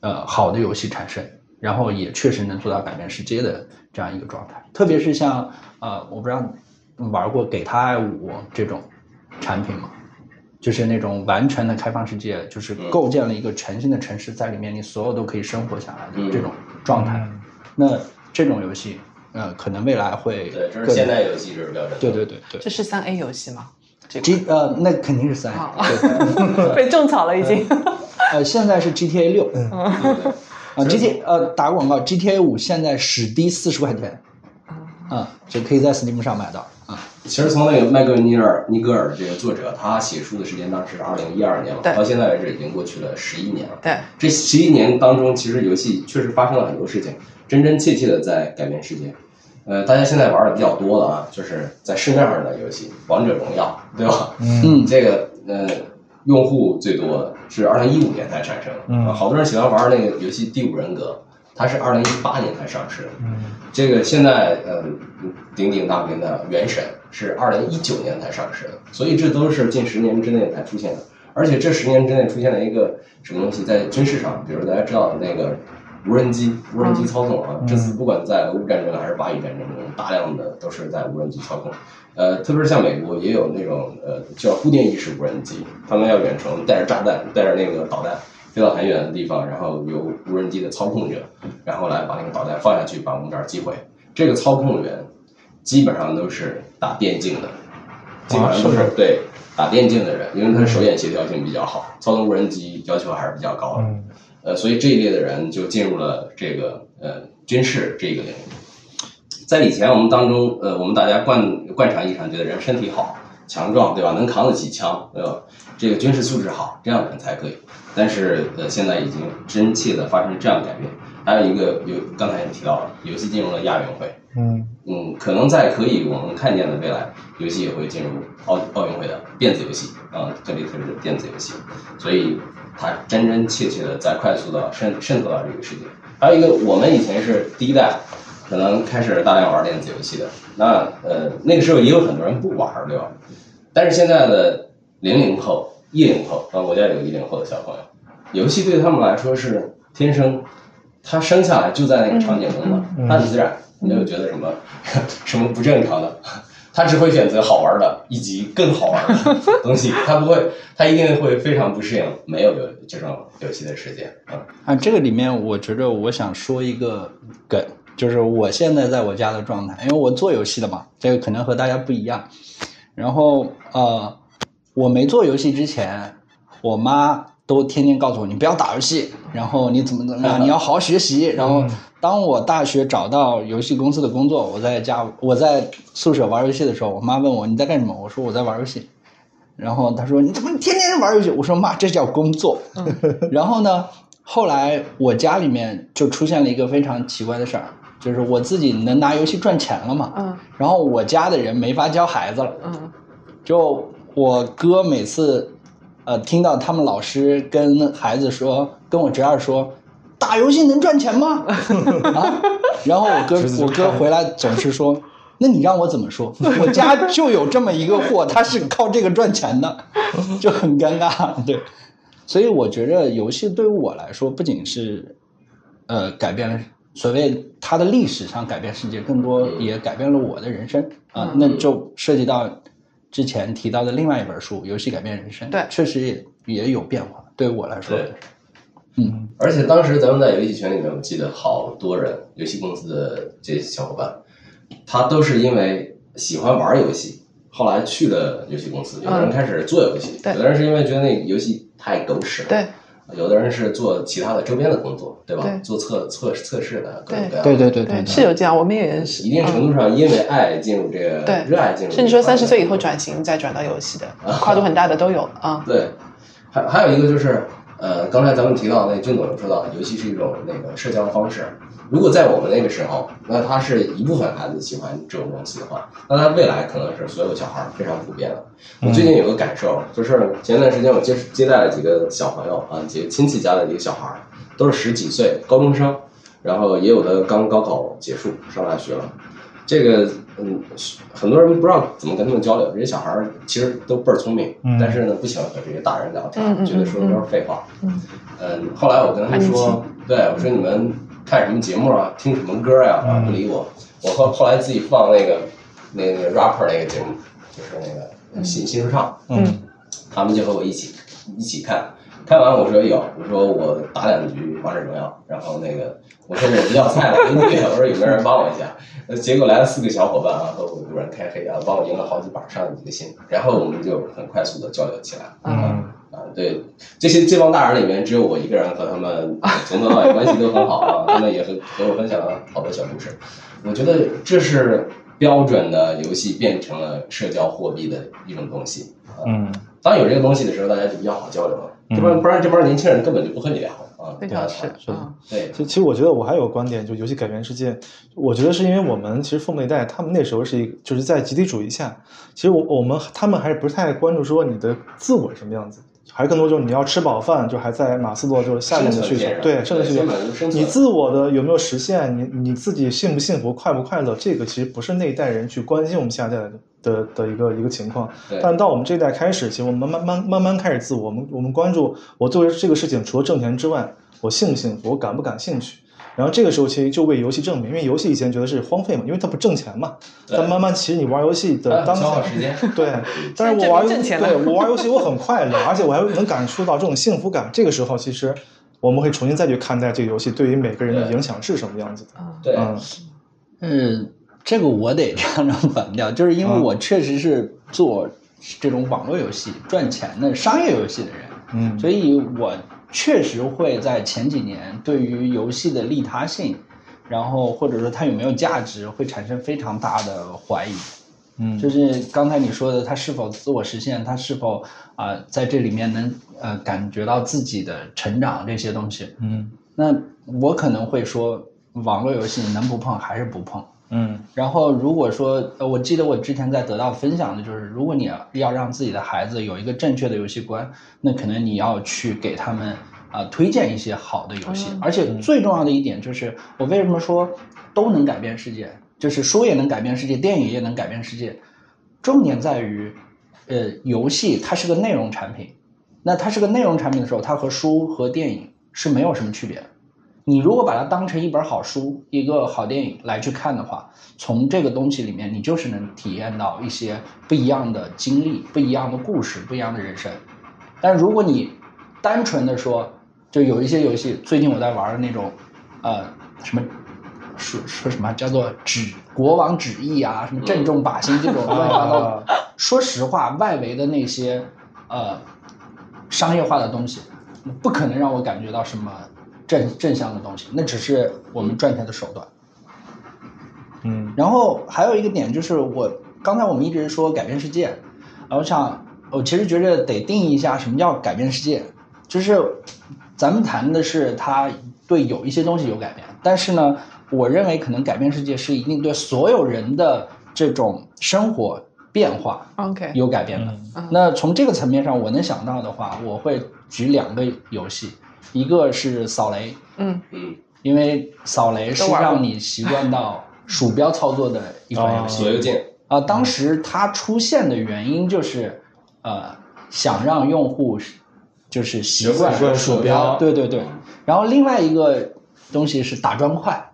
[SPEAKER 3] 呃，好的游戏产生，然后也确实能做到改变世界的这样一个状态。特别是像呃，我不知道你玩过《给他爱五》这种产品吗？就是那种完全的开放世界，就是构建了一个全新的城市，在里面你所有都可以生活下来的这种状态。那这种游戏，呃，可能未来会
[SPEAKER 2] 对，这是
[SPEAKER 3] 更
[SPEAKER 2] 现代游戏这是标准。
[SPEAKER 3] 对对对对
[SPEAKER 1] 这是三 A 游戏吗？这个
[SPEAKER 3] G 呃，那肯定是三
[SPEAKER 1] 好
[SPEAKER 3] A，对，
[SPEAKER 1] 被种草了已经。
[SPEAKER 3] 呃，现在是 GTA 六，啊，GTA 呃打个广告，GTA 五现在史低四十块钱，啊，就可以在 Steam 上买到啊。
[SPEAKER 2] 其实从那个麦克尼尔尼格尔这个作者，他写书的时间当时是二零一二年嘛，
[SPEAKER 1] 对
[SPEAKER 2] 到现在为止已经过去了十一年了。
[SPEAKER 1] 对，
[SPEAKER 2] 这十一年当中，其实游戏确实发生了很多事情，真真切切的在改变世界。呃，大家现在玩的比较多的啊，就是在市面上的游戏，王者荣耀，对吧？
[SPEAKER 3] 嗯
[SPEAKER 2] 这个呃，用户最多的是二零一五年才产生，
[SPEAKER 4] 嗯
[SPEAKER 2] 啊好多人喜欢玩那个游戏《第五人格》，它是二零一八年才上市的。
[SPEAKER 4] 嗯
[SPEAKER 2] 这个现在呃鼎鼎大名的《原神》是二零一九年才上市的，所以这都是近十年之内才出现的。而且这十年之内出现了一个什么东西，在军事上，比如大家知道的那个无人机，无人机操纵啊，这次不管在俄乌战争还是巴以战争中，大量的都是在无人机操控。呃，特别是像美国也有那种呃叫固定翼式无人机，他们要远程带着炸弹，带着那个导弹飞到很远的地方，然后由无人机的操控者，然后来把那个导弹放下去，把我们这儿击毁。这个操控员基本上都是打电竞的，基本上都
[SPEAKER 4] 是
[SPEAKER 2] 对打电竞的人，因为他手眼协调性比较好，操纵无人机要求还是比较高的。
[SPEAKER 4] 嗯
[SPEAKER 2] 呃，所以这一类的人就进入了这个呃军事这个领域。在以前我们当中，呃，我们大家惯惯常意义上觉得人身体好、强壮，对吧？能扛得起枪，对吧？这个军事素质好，这样的人才可以。但是呃，现在已经真切的发生这样的改变。还有一个有刚才也提到了，游戏进入了亚运会，
[SPEAKER 4] 嗯
[SPEAKER 2] 嗯，可能在可以我们看见的未来，游戏也会进入奥奥运会的电子游戏啊，这里特是电子游戏，所以它真真切切的在快速的渗渗透到这个世界。还有一个，我们以前是第一代，可能开始大量玩电子游戏的，那呃那个时候也有很多人不玩，对吧？但是现在的零零后、一零后啊，我家有一零后的小朋友，游戏对他们来说是天生，他生下来就在那个场景中的，
[SPEAKER 4] 嗯
[SPEAKER 2] 他很自然，没有觉得什么什么不正常的，他只会选择好玩的以及更好玩的东西，他不会，他一定会非常不适应没有游这种游戏的世界啊。
[SPEAKER 3] 啊，这个里面我觉着我想说一个梗，就是我现在在我家的状态，因为我做游戏的嘛，这个可能和大家不一样。然后呃，我没做游戏之前，我妈都天天告诉我你不要打游戏，然后你怎么怎么样，你要好好学习。然后当我大学找到游戏公司的工作，我在家我在宿舍玩游戏的时候，我妈问我你在干什么，我说我在玩游戏。然后她说你怎么天天玩游戏？我说妈，这叫工作。然后呢，后来我家里面就出现了一个非常奇怪的事儿，就是我自己能拿游戏赚钱了嘛，
[SPEAKER 1] 嗯
[SPEAKER 3] 然后我家的人没法教孩子了，
[SPEAKER 1] 嗯
[SPEAKER 3] 就我哥每次呃听到他们老师跟孩子说，跟我侄儿说。打游戏能赚钱吗？啊！然后我哥我哥回来总是说，那你让我怎么说？我家就有这么一个货，他是靠这个赚钱的，就很尴尬。对，所以我觉着游戏对于我来说，不仅是呃改变了所谓它的历史上改变世界，更多也改变了我的人生啊、
[SPEAKER 1] 嗯
[SPEAKER 3] 那就涉及到之前提到的另外一本书《游戏改变人生》，
[SPEAKER 1] 对
[SPEAKER 3] 确实也也有变化。对于我来说，
[SPEAKER 2] 对，
[SPEAKER 3] 嗯，
[SPEAKER 2] 而且当时咱们在游戏圈里面，我记得好多人，游戏公司的这些小伙伴，他都是因为喜欢玩游戏，后来去了游戏公司。有的人开始做游戏，
[SPEAKER 1] 对。
[SPEAKER 2] 有的人是因为觉得那个游戏太狗屎了，
[SPEAKER 1] 对，
[SPEAKER 2] 有的人是做其他的周边的工作，对吧？
[SPEAKER 1] 对。
[SPEAKER 2] 做测测测试的各种各样的。
[SPEAKER 3] 对。对对对
[SPEAKER 1] 对，是有这样，我们也是。
[SPEAKER 2] 一定程度上因为爱进入这个，
[SPEAKER 1] 对
[SPEAKER 2] 热爱进入
[SPEAKER 1] 甚至说三十岁以后转型再转到游戏的，跨度很大的都有啊。
[SPEAKER 2] 对，还还有一个就是，呃，刚才咱们提到那俊总有说到，游戏是一种那个社交方式。如果在我们那个时候，那他是一部分孩子喜欢这种东西的话，那他未来可能是所有小孩儿非常普遍的。我最近有个感受，就是前段时间我接接待了几个小朋友啊，几个亲戚家的一个小孩儿，都是十几岁高中生，然后也有的刚高考结束上大学了。这个嗯，很多人不知道怎么跟他们交流。这些小孩儿其实都倍儿聪明，
[SPEAKER 4] 嗯
[SPEAKER 2] 但是呢，不喜欢和这些大人聊天，觉得说的都是废话。
[SPEAKER 1] 嗯
[SPEAKER 2] 嗯，后来我跟他们说，对我说你们看什么节目啊，听什么歌呀、啊，
[SPEAKER 4] 嗯
[SPEAKER 2] 不理我。我后后来自己放那个那个那个 rapper 那个节目，就是那个新新说唱，
[SPEAKER 4] 嗯
[SPEAKER 2] 他们就和我一起一起看。开完我说有，我说我打两局王者荣耀，然后那个我说我不要菜了，我说有没有人帮我一下？呃结果来了四个小伙伴啊，和我主任开黑啊，帮我赢了好几把，上了几个星，然后我们就很快速的交流起来。
[SPEAKER 4] 嗯
[SPEAKER 2] 啊，对，这些这帮大人里面，只有我一个人和他们从头到尾关系都很好啊，他们也和和我分享了好多小故事。我觉得这是标准的游戏变成了社交货币的一种东西。啊、
[SPEAKER 4] 嗯
[SPEAKER 2] 当有这个东西的时候，大家就比较好交流了，
[SPEAKER 4] 这
[SPEAKER 2] 帮不然不然这帮年轻人根本就不和你聊啊。
[SPEAKER 1] 非常是
[SPEAKER 2] 对
[SPEAKER 1] 啊，
[SPEAKER 2] 对，
[SPEAKER 4] 其其实我觉得我还有个观点，就游戏改变世界。我觉得是因为我们其实父母那一代，他们那时候是一个就是在集体主义下，其实我我们他们还是不太关注说你的自我什么样子，还是更多就是你要吃饱饭，就还在马斯洛就是下面的需求，对生存需求你自我的有没有实现？你你自己幸不幸福、快不快乐？这个其实不是那一代人去关心我们下一代的的的一个一个情况。但到我们这一代开始，其实我们慢慢慢慢慢开始自我，我们我们关注我作为这个事情，除了挣钱之外，我幸不幸福，我感不感兴趣。然后这个时候其实就为游戏证明，因为游戏以前觉得是荒废嘛，因为它不挣钱嘛。
[SPEAKER 2] 对
[SPEAKER 4] 但慢慢其实你玩游戏的当
[SPEAKER 2] 耗，时间。
[SPEAKER 4] 对，但是我玩游
[SPEAKER 1] 挣钱了
[SPEAKER 4] 对我玩游戏我很快乐，而且我还能感受到这种幸福感。这个时候其实我们会重新再去看待这个游戏对于每个人的影响是什么样子的。
[SPEAKER 2] 对，
[SPEAKER 4] 嗯
[SPEAKER 3] 嗯，这个我得这样反调，就是因为
[SPEAKER 4] 嗯
[SPEAKER 3] 我确实是做这种网络游戏赚钱的商业游戏的人，
[SPEAKER 4] 嗯
[SPEAKER 3] 所以我确实会在前几年对于游戏的利他性，然后或者说它有没有价值，会产生非常大的怀疑。
[SPEAKER 4] 嗯
[SPEAKER 3] 就是刚才你说的，它是否自我实现，它是否啊、在这里面能呃感觉到自己的成长这些东西。
[SPEAKER 4] 嗯
[SPEAKER 3] 那我可能会说，网络游戏能不碰还是不碰，
[SPEAKER 4] 嗯。
[SPEAKER 3] 然后如果说，呃，我记得我之前在得到分享的就是，如果你要要让自己的孩子有一个正确的游戏观，那可能你要去给他们啊、推荐一些好的游戏，
[SPEAKER 1] 嗯。
[SPEAKER 3] 而且最重要的一点就是，我为什么说都能改变世界，就是书也能改变世界，电影也能改变世界，重点在于，呃，游戏它是个内容产品，那它是个内容产品的时候，它和书和电影是没有什么区别的。你如果把它当成一本好书、一个好电影来去看的话，从这个东西里面，你就是能体验到一些不一样的经历、不一样的故事、不一样的人生。但如果你单纯的说，就有一些游戏，最近我在玩的那种，呃，什么说说什么叫做旨国王旨意啊，什么正中靶心这种 乱七八糟的。说实话，外围的那些呃商业化的东西，不可能让我感觉到什么正正向的东西，那只是我们赚钱的手段。
[SPEAKER 4] 嗯。
[SPEAKER 3] 然后还有一个点就是我刚才我们一直说改变世界，然后我想我其实觉得得定义一下什么叫改变世界，就是咱们谈的是它对有一些东西有改变，但是呢，我认为可能改变世界是一定对所有人的这种生活变化
[SPEAKER 1] OK，
[SPEAKER 3] 有改变的。
[SPEAKER 1] 嗯。
[SPEAKER 3] 那从这个层面上，我能想到的话，我会举两个游戏，一个是扫雷，
[SPEAKER 1] 嗯
[SPEAKER 2] 嗯，
[SPEAKER 3] 因为扫雷是让你习惯到鼠标操作的一款游戏。
[SPEAKER 2] 左右键，
[SPEAKER 3] 啊、当时它出现的原因就是，呃，想让用户是就是习惯
[SPEAKER 4] 习惯鼠标
[SPEAKER 3] 对对对。然后另外一个东西是打砖块，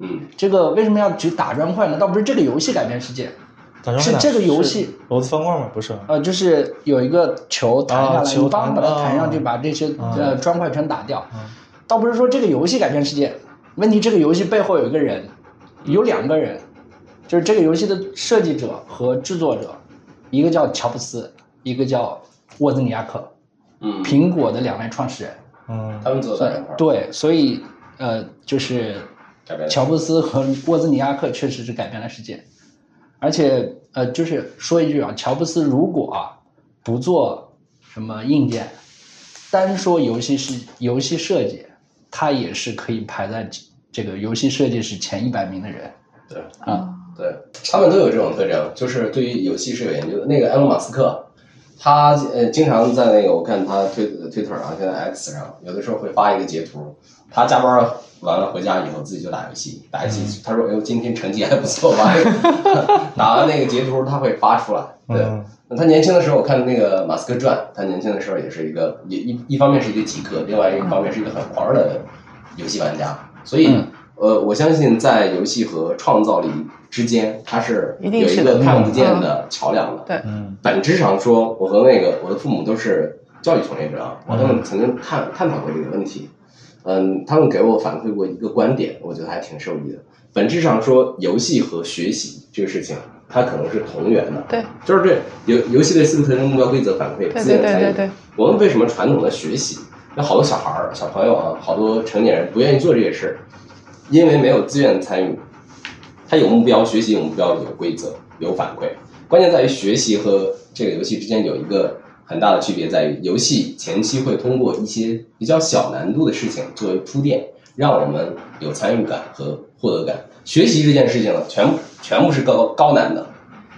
[SPEAKER 2] 嗯，
[SPEAKER 3] 这个为什么要举打砖块呢？倒不是这个游戏改变世界，是这个游戏
[SPEAKER 4] 骡子方块吗？不是，
[SPEAKER 3] 呃，就是有一个球弹下来，
[SPEAKER 4] 啊球
[SPEAKER 3] 你帮
[SPEAKER 4] 弹
[SPEAKER 3] 把它弹上去，
[SPEAKER 4] 啊
[SPEAKER 3] 把这些
[SPEAKER 4] 啊
[SPEAKER 3] 呃砖块全打掉。
[SPEAKER 4] 嗯
[SPEAKER 3] 倒不是说这个游戏改变世界，问题这个游戏背后有一个人，有两个人，就是这个游戏的设计者和制作者，一个叫乔布斯，一个叫沃兹尼亚克，
[SPEAKER 2] 嗯，
[SPEAKER 3] 苹果的两位创始人。
[SPEAKER 4] 嗯
[SPEAKER 2] 他们坐在一块儿，
[SPEAKER 3] 对，所以呃，就是
[SPEAKER 2] 改变了
[SPEAKER 3] 乔布斯和沃兹尼亚克确实是改变了世界，而且呃，就是说一句啊，乔布斯如果啊不做什么硬件，单说游戏是游戏设计，他也是可以排在这这个游戏设计师前一百名的人
[SPEAKER 2] 对。
[SPEAKER 3] 啊。
[SPEAKER 2] 对他们都有这种特征，就是对于游戏是有研究的。那个埃隆·马斯克，他呃经常在那个我看他推推特上，现在 X 上，有的时候会发一个截图，他加班完了回家以后自己就打游戏，打游戏，他说哎呦今天成绩还不错吧，打完那个截图他会发出来，对。他年轻的时候，我看那个《马斯克传》，他年轻的时候也是一个，也一一方面是一个极客，另外一方面是一个很玩的游戏玩家。所以，
[SPEAKER 3] 嗯
[SPEAKER 2] 呃，我相信在游戏和创造力之间，它是有一个看不见的桥梁的。
[SPEAKER 1] 对
[SPEAKER 4] 嗯
[SPEAKER 2] 本质上说，我和那个我的父母都是教育从业者啊，我他们曾经探探讨过这个问题。嗯，他们给我反馈过一个观点，我觉得还挺受益的。本质上说，游戏和学习这个事情，它可能是同源的。
[SPEAKER 1] 对
[SPEAKER 2] 就是这游游戏的四个特征：目标、规则、反馈、资源参与。
[SPEAKER 1] 对对对
[SPEAKER 2] 我们为什么传统的学习，有好多小孩儿、小朋友啊，好多成年人不愿意做这些事，因为没有自愿参与。他有目标，学习有目标，有规则，有反馈。关键在于学习和这个游戏之间有一个很大的区别，在于游戏前期会通过一些比较小难度的事情作为铺垫，让我们有参与感和获得感。学习这件事情呢，全部全部是高高难的，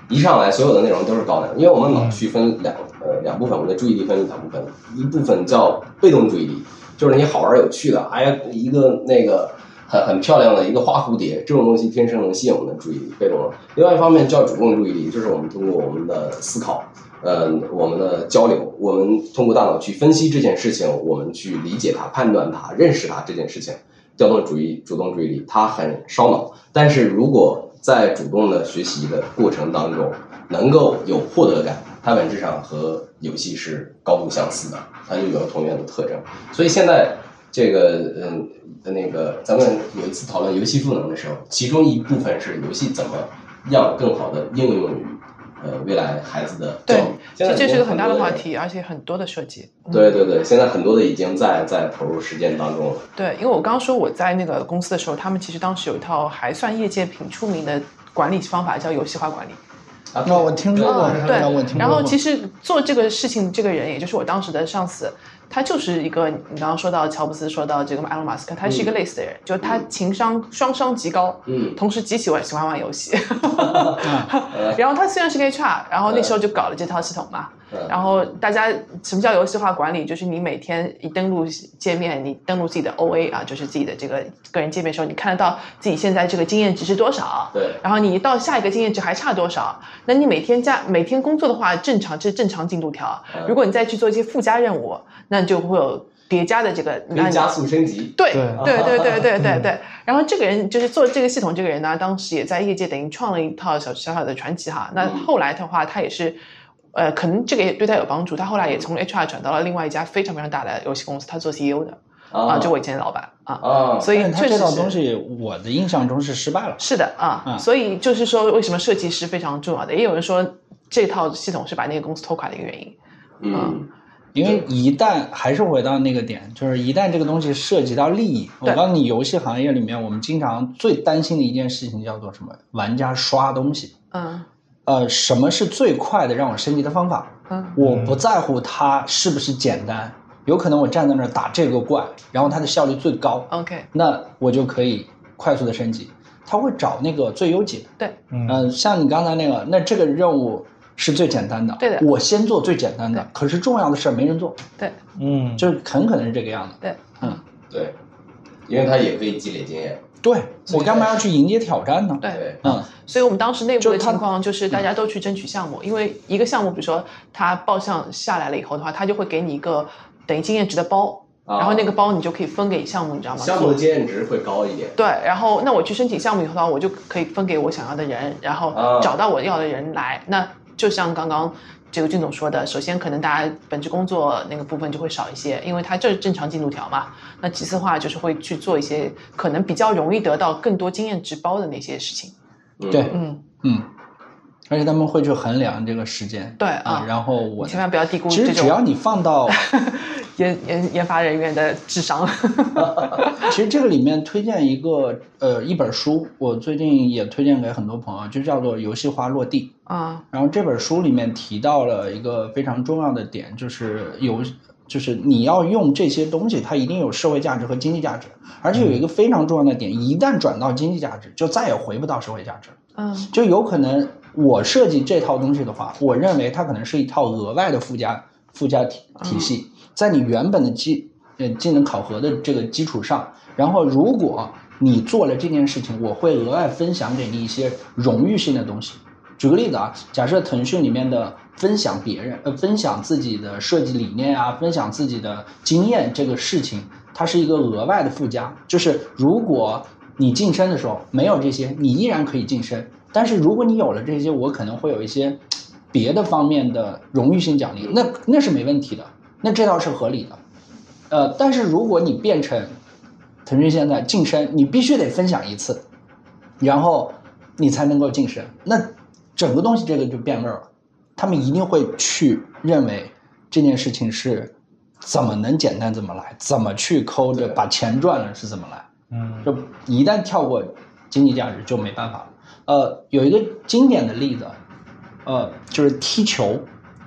[SPEAKER 2] 一上来所有的内容都是高难，因为我们脑区分两呃两部分，我们的注意力分两部分，一部分叫被动注意力，就是那些好玩有趣的，哎呀一个那个很很漂亮的一个花蝴蝶，这种东西天生能吸引我们的注意力，被动了。另外一方面叫主动注意力，就是我们通过我们的思考，呃，我们的交流，我们通过大脑去分析这件事情，我们去理解它、判断它、认识它这件事情，调动注意主动注意力，它很烧脑。但是如果在主动的学习的过程当中，能够有获得感，它本质上和游戏是高度相似的，它就有同样的特征。所以现在这个嗯那个咱们有一次讨论游戏赋能的时候，其中一部分是游戏怎么样更好的应用于呃未来孩子的教
[SPEAKER 1] 对
[SPEAKER 2] 育。，现在
[SPEAKER 1] 这这是个很大的话题，而且很多的设计。嗯
[SPEAKER 2] 对对对，现在很多的已经在在投入实践当中了。
[SPEAKER 1] 对，因为我刚刚说我在那个公司的时候，他们其实当时有一套还算业界挺出名的管理方法，叫游戏化管理。
[SPEAKER 2] 啊
[SPEAKER 3] 那我听说过
[SPEAKER 1] 嗯，对然后其实做这个事情这个人，也就是我当时的上司，他就是一个你刚刚说到乔布斯，说到这个埃隆马斯克，他是一个类似的人，就是他情商双商极高，
[SPEAKER 2] 嗯
[SPEAKER 1] 同时极喜欢喜欢玩游戏。
[SPEAKER 2] 呃
[SPEAKER 1] 然后他虽然是个 HR，然后那时候就搞了这套系统嘛。然后大家什么叫游戏化管理？就是你每天一登录界面，你登录自己的 O A 啊，就是自己的这个个人界面的时候，你看得到自己现在这个经验值是多少。
[SPEAKER 2] 对。
[SPEAKER 1] 然后你到下一个经验值还差多少？那你每天加每天工作的话，正常这是正常进度条。如果你再去做一些附加任务，那就会有。叠加的这个，
[SPEAKER 2] 那加速升级，
[SPEAKER 1] 对
[SPEAKER 4] 对
[SPEAKER 1] 对对对对对。然后这个人就是做这个系统，这个人呢，当时也在业界等于创了一套小小小的传奇哈。那后来的话，他也是。呃，可能这个也对他有帮助。他后来也从 HR 转到了另外一家非常非常大的游戏公司，他做 CEO 的啊，就我以前的老板啊。
[SPEAKER 2] 啊，
[SPEAKER 1] 所以
[SPEAKER 3] 这套东西，我的印象中是失败了。
[SPEAKER 1] 是的啊，
[SPEAKER 3] 嗯
[SPEAKER 1] 所以就是说，为什么设计师非常重要的？也有人说这套系统是把那个公司拖垮的一个原因。
[SPEAKER 2] 嗯
[SPEAKER 3] 因为一旦还是回到那个点，就是一旦这个东西涉及到利益，我告诉你，游戏行业里面我们经常最担心的一件事情叫做什么？玩家刷东西。
[SPEAKER 1] 嗯
[SPEAKER 3] 呃，什么是最快的让我升级的方法？
[SPEAKER 1] 嗯
[SPEAKER 3] 我不在乎它是不是简单，有可能我站在那儿打这个怪，然后它的效率最高
[SPEAKER 1] ，，OK，
[SPEAKER 3] 那我就可以快速的升级。他会找那个最优解。
[SPEAKER 1] 对，
[SPEAKER 4] 嗯
[SPEAKER 3] 嗯、像你刚才那个，那这个任务是最简单的，
[SPEAKER 1] 对的
[SPEAKER 3] 我先做最简单的，可是重要的事儿没人做，
[SPEAKER 1] 对
[SPEAKER 4] 嗯，
[SPEAKER 3] 就是很可能是这个样子。
[SPEAKER 1] 对，
[SPEAKER 3] 嗯，
[SPEAKER 2] 对，因为它也可以积累经验。
[SPEAKER 3] 对我干嘛要去迎接挑战呢？
[SPEAKER 1] 对。
[SPEAKER 3] 嗯，
[SPEAKER 1] 所以我们当时内部的情况就是大家都去争取项目，因为一个项目，比如说它报项下来了以后的话，它就会给你一个等于经验值的包，
[SPEAKER 2] 啊
[SPEAKER 1] 然后那个包你就可以分给项目，你知道吗？
[SPEAKER 2] 项目的经验值会高一点。
[SPEAKER 1] 对，然后那我去申请项目以后的话，我就可以分给我想要的人，然后
[SPEAKER 2] 啊
[SPEAKER 1] 找到我要的人来。那就像刚刚这个俊总说的，首先可能大家本职工作那个部分就会少一些，因为它就是正常进度条嘛。那其次的话就是会去做一些可能比较容易得到更多经验值包的那些事情。
[SPEAKER 2] 嗯
[SPEAKER 3] 对
[SPEAKER 1] 嗯，
[SPEAKER 3] 嗯，而且他们会去衡量这个时间。
[SPEAKER 1] 对
[SPEAKER 3] 啊
[SPEAKER 1] 啊，
[SPEAKER 3] 然后我
[SPEAKER 1] 千万不要低估
[SPEAKER 3] 其
[SPEAKER 1] 这种
[SPEAKER 3] 实只要你放到，
[SPEAKER 1] 研研研发人员的智商。
[SPEAKER 3] 其实这个里面推荐一个呃一本书，我最近也推荐给很多朋友，就叫做《游戏化落地》。
[SPEAKER 1] 啊，
[SPEAKER 3] 然后这本书里面提到了一个非常重要的点，就是有，就是你要用这些东西，它一定有社会价值和经济价值，而且有一个非常重要的点，一旦转到经济价值，就再也回不到社会价值。
[SPEAKER 1] 嗯
[SPEAKER 3] 就有可能我设计这套东西的话，我认为它可能是一套额外的附加附加体体系，在你原本的技呃技能考核的这个基础上，然后如果你做了这件事情，我会额外分享给你一些荣誉性的东西。举个例子啊，假设腾讯里面的分享别人呃分享自己的设计理念啊，分享自己的经验这个事情，它是一个额外的附加，就是如果你晋升的时候没有这些，你依然可以晋升。但是如果你有了这些，我可能会有一些别的方面的荣誉性奖励，那那是没问题的，那这套是合理的。呃，但是如果你变成腾讯现在晋升，你必须得分享一次，然后你才能够晋升，那整个东西这个就变味儿了。他们一定会去认为这件事情是怎么能简单怎么来，怎么去抠着把钱赚了是怎么来。
[SPEAKER 4] 嗯
[SPEAKER 3] 就一旦跳过经济价值就没办法了。呃，有一个经典的例子，呃，就是踢球，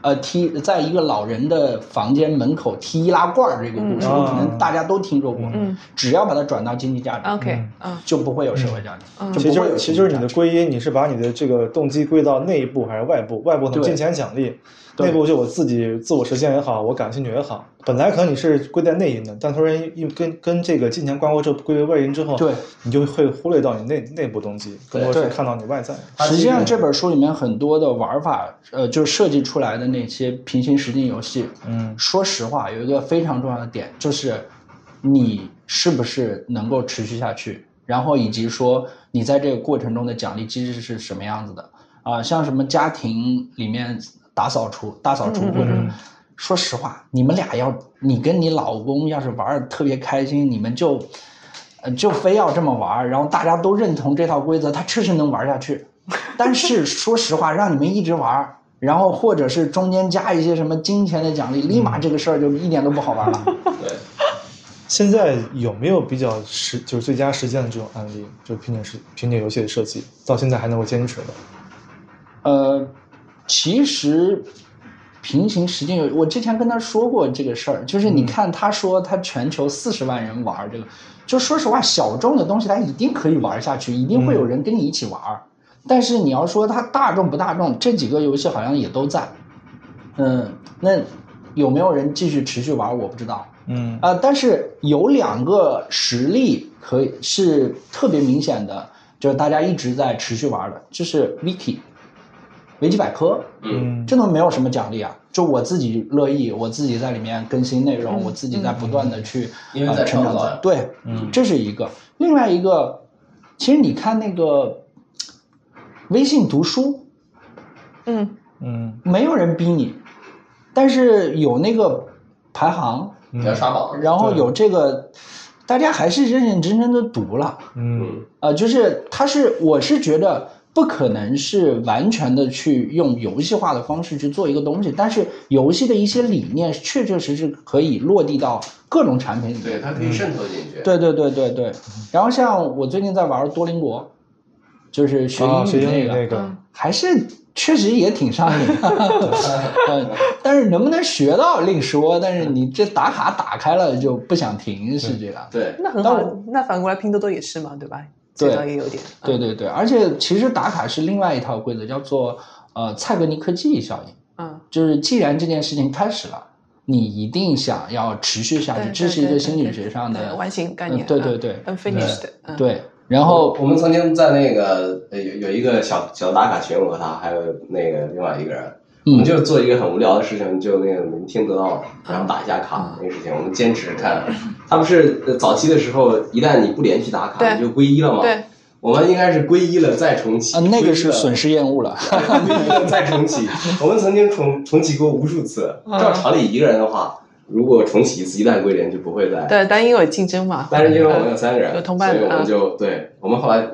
[SPEAKER 3] 呃，踢在一个老人的房间门口踢易拉罐儿这个故事，
[SPEAKER 4] 嗯
[SPEAKER 3] 可能大家都听说过。
[SPEAKER 1] 嗯
[SPEAKER 3] 只要把它转到经济价值
[SPEAKER 1] ，，OK，嗯
[SPEAKER 3] 就不会有社会价值，
[SPEAKER 1] 嗯
[SPEAKER 4] 其实其实就是你的归因，你是把你的这个动机归到内部还是外部？外部可能金钱奖励，
[SPEAKER 3] 对
[SPEAKER 4] 内部就我自己自我实现也好，我感兴趣也好。本来可能你是归在内因的，但突然一跟跟这个金钱挂钩之后归为外因之后，
[SPEAKER 3] 对，
[SPEAKER 4] 你就会忽略到你内内部动机，更多是看到你外在。
[SPEAKER 3] 实际上，
[SPEAKER 2] 这
[SPEAKER 3] 这本书里面很多的玩法，呃，就是设计出来的那些平行实境游戏，
[SPEAKER 4] 嗯
[SPEAKER 3] 说实话，有一个非常重要的点，就是你是不是能够持续下去，然后以及说你在这个过程中的奖励机制是什么样子的啊、像什么家庭里面打扫除、大扫除，或者
[SPEAKER 4] 嗯
[SPEAKER 3] 说实话，你们俩要你跟你老公要是玩的特别开心，你们就呃就非要这么玩儿，然后大家都认同这套规则，他确实能玩下去。但是 说实话，让你们一直玩儿，然后或者是中间加一些什么金钱的奖励，立马这个事儿就一点都不好玩了。
[SPEAKER 2] 对，
[SPEAKER 4] 现在有没有比较实就是最佳实践的这种案例？就平顶是平顶游戏的设计，到现在还能够坚持的？
[SPEAKER 3] 呃，其实平行时间有，我之前跟他说过这个事儿，就是
[SPEAKER 4] 嗯
[SPEAKER 3] 你看他说他全球四十万人玩这个，就说实话，小众的东西他一定可以玩下去，一定会有人跟你一起玩儿。但是你要说它大众不大众，这几个游戏好像也都在。嗯，那有没有人继续持续玩，我不知道。
[SPEAKER 4] 嗯
[SPEAKER 3] 啊、但是有两个实例可以是特别明显的，就是大家一直在持续玩的，就是 Wiki，维基百科，
[SPEAKER 2] 嗯，
[SPEAKER 4] 嗯。
[SPEAKER 3] 这都没有什么奖励啊，就我自己乐意，我自己在里面更新内容，
[SPEAKER 1] 嗯。
[SPEAKER 3] 我自己在不断的去
[SPEAKER 2] 因为在
[SPEAKER 3] 呃成长对，
[SPEAKER 4] 嗯。
[SPEAKER 3] 这是一个。另外一个，其实你看那个微信读书，
[SPEAKER 1] 嗯。
[SPEAKER 4] 嗯
[SPEAKER 3] 没有人逼你，但是有那个排行，
[SPEAKER 2] 要刷榜，
[SPEAKER 3] 然后有这个，大家还是认认真真的读了。
[SPEAKER 4] 嗯。
[SPEAKER 3] 呃，就是他是，我是觉得不可能是完全的去用游戏化的方式去做一个东西，但是游戏的一些理念确确实实可以落地到各种产品里面。
[SPEAKER 2] 对，它可以渗透进去。
[SPEAKER 3] 对对对对对。然后像我最近在玩多邻国，就是学英语那个，还是确实也挺上瘾 但是能不能学到另说，但是你这打卡打开了就不想停，是这样。
[SPEAKER 2] 对，
[SPEAKER 1] 那很好。那反过来拼多多也是嘛，对吧？
[SPEAKER 3] 对
[SPEAKER 1] 这倒也有点。嗯
[SPEAKER 3] 对对对，而且其实打卡是另外一套规则，叫做呃蔡格尼克记忆效应。
[SPEAKER 1] 嗯，
[SPEAKER 3] 就是既然这件事情开始了，你一定想要持续下去，
[SPEAKER 1] 对
[SPEAKER 3] 这是一个心理学上的
[SPEAKER 1] 对完形概念。
[SPEAKER 3] 嗯对对对
[SPEAKER 1] 嗯，unfinished。嗯，
[SPEAKER 3] 对。然后
[SPEAKER 2] 我们曾经在那个呃有有一个小小打卡群，我和他还有那个另外一个人，我们
[SPEAKER 3] 嗯
[SPEAKER 2] 就做一个很无聊的事情，就那个能听得到，然后打一下卡那个事情，我们坚持看。他不是呃早期的时候，一旦你不连续打卡，你就归一了嘛。
[SPEAKER 1] 对，
[SPEAKER 2] 我们应该是归一了再重启。
[SPEAKER 3] 啊，那个是损失厌恶了。
[SPEAKER 2] 归一了再重启。我们曾经重重启过无数次。
[SPEAKER 1] 嗯
[SPEAKER 2] 照常理，一个人的话，如果重启一次，一旦归零就不会再。
[SPEAKER 1] 对，但因为有竞争嘛。
[SPEAKER 2] 但是因为我们有三个人，
[SPEAKER 1] 有同伴
[SPEAKER 2] 所以我们
[SPEAKER 1] 啊
[SPEAKER 2] 就对我们后来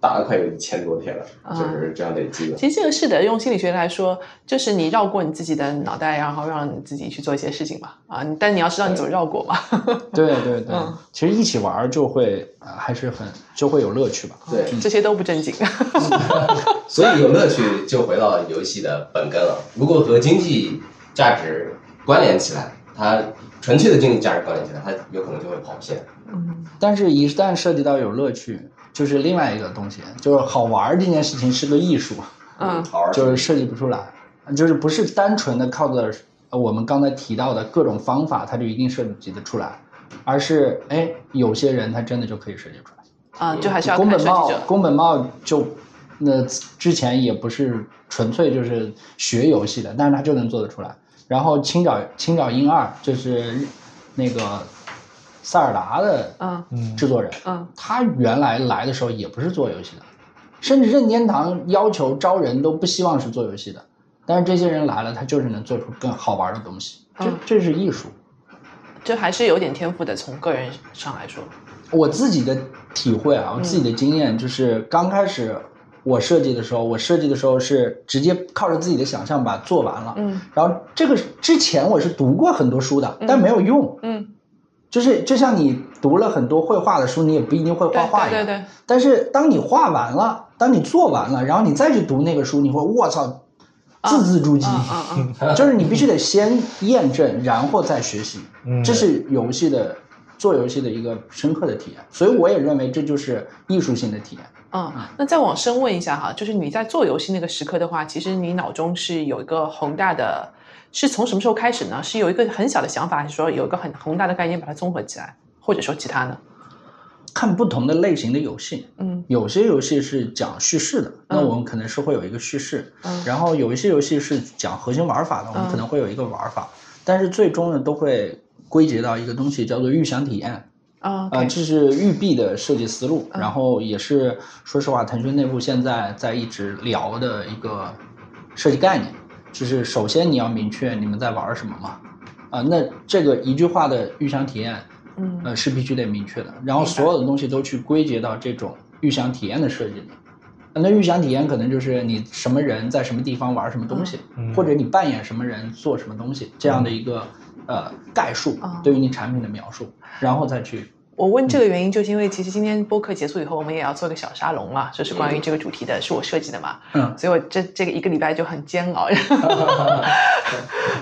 [SPEAKER 2] 打了快有一千多天了，
[SPEAKER 1] 啊
[SPEAKER 2] 就是这样累积的。
[SPEAKER 1] 其实这个是的，用心理学来说，就是你绕过你自己的脑袋，然后让你自己去做一些事情吧。啊，但你要知道你怎么绕过嘛。
[SPEAKER 3] 对对对
[SPEAKER 1] 嗯，
[SPEAKER 3] 其实一起玩儿就会啊、还是很就会有乐趣吧。
[SPEAKER 2] 对，
[SPEAKER 1] 这些都不正经。
[SPEAKER 2] 所以有乐趣就回到游戏的本根了。如果和经济价值关联起来，它纯粹的经济价值关联起来，它有可能就会跑偏。
[SPEAKER 1] 嗯
[SPEAKER 3] 但是，一旦涉及到有乐趣，就是另外一个东西，就是好玩儿这件事情是个艺术，
[SPEAKER 1] 嗯
[SPEAKER 3] 就是设计不出来，就是不是单纯的靠着呃我们刚才提到的各种方法，它就一定设计得出来，而是哎，有些人他真的就可以设计出来。
[SPEAKER 1] 啊，就还是要
[SPEAKER 3] 宫本茂
[SPEAKER 1] 看设计者，。
[SPEAKER 3] 宫本茂就那之前也不是纯粹就是学游戏的，但是他就能做得出来。然后青沼青沼英二就是那个塞尔达的制作人，
[SPEAKER 1] 嗯
[SPEAKER 3] 他原来来的时候也不是做游戏的，甚至任天堂要求招人都不希望是做游戏的，但是这些人来了，他就是能做出更好玩的东西，这
[SPEAKER 1] 嗯
[SPEAKER 3] 这是艺术。
[SPEAKER 1] 这还是有点天赋的。从个人上来说，
[SPEAKER 3] 我自己的体会啊，我自己的经验就是，刚开始我设计的时候，我设计的时候是直接靠着自己的想象把它做完了。
[SPEAKER 1] 嗯
[SPEAKER 3] 然后这个之前我是读过很多书的，但没有用。
[SPEAKER 1] 嗯，
[SPEAKER 3] 就是就像你读了很多绘画的书，你也不一定会画画一样。
[SPEAKER 1] 对对对，
[SPEAKER 3] 但是当你画完了，当你做完了，然后你再去读那个书，你会我操，字字珠玑。
[SPEAKER 1] 嗯嗯嗯，
[SPEAKER 3] 就是你必须得先验证，然后再学习，
[SPEAKER 4] 嗯
[SPEAKER 3] 这是游戏的做游戏的一个深刻的体验。所以我也认为这就是艺术性的体验。
[SPEAKER 1] 嗯，那再往深问一下哈，就是你在做游戏那个时刻的话，其实你脑中是有一个宏大的，是从什么时候开始呢？是有一个很小的想法，还是说有一个很宏大的概念把它综合起来，或者说其他呢？
[SPEAKER 3] 看不同的类型的游戏，
[SPEAKER 1] 嗯
[SPEAKER 3] 有些游戏是讲叙事的，那
[SPEAKER 1] 嗯
[SPEAKER 3] 我们可能是会有一个叙事，
[SPEAKER 1] 嗯
[SPEAKER 3] 然后有一些游戏是讲核心玩法的，我们
[SPEAKER 1] 嗯
[SPEAKER 3] 可能会有一个玩法，但是最终呢都会归结到一个东西叫做预想体验。
[SPEAKER 1] 啊
[SPEAKER 3] 这是育碧的设计思路，
[SPEAKER 1] 嗯
[SPEAKER 3] 然后也是说实话，腾讯内部现在在一直聊的一个设计概念，就是首先你要明确你们在玩什么嘛，啊、那这个一句话的预想体验，
[SPEAKER 1] 嗯
[SPEAKER 3] 呃是必须得明确的，然后所有的东西都去归结到这种预想体验的设计里。那预想体验可能就是你什么人在什么地方玩什么东西，
[SPEAKER 4] 嗯
[SPEAKER 3] 或者你扮演什么人做什么东西，这样的一个呃概述
[SPEAKER 1] 嗯
[SPEAKER 3] 对于你产品的描述，然后再去
[SPEAKER 1] 我问这个原因，就是因为其实今天播客结束以后，我们也要做个小沙龙嘛，就是关于这个主题的，是我设计的嘛，
[SPEAKER 3] 嗯
[SPEAKER 1] 所以我这这个一个礼拜就很煎熬。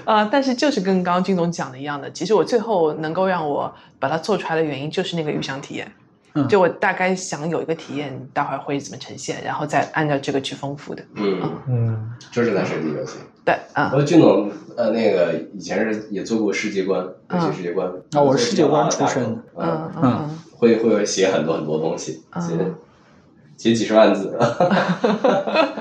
[SPEAKER 1] 啊、但是就是跟刚刚金总讲的一样的，其实我最后能够让我把它做出来的原因，就是那个预想体验。
[SPEAKER 3] 嗯。
[SPEAKER 1] 就我大概想有一个体验，待会儿会怎么呈现，然后再按照这个去丰富的。
[SPEAKER 2] 嗯，
[SPEAKER 4] 嗯，
[SPEAKER 2] 这是在设计游戏。
[SPEAKER 1] 对，啊、
[SPEAKER 2] 我俊总呃那个以前是也做过世界观，游戏世界观。
[SPEAKER 3] 啊我是世界观出身的。
[SPEAKER 2] 嗯，
[SPEAKER 1] 嗯
[SPEAKER 2] 会会写很多很多东西，
[SPEAKER 1] 嗯。
[SPEAKER 2] 写写几十万字。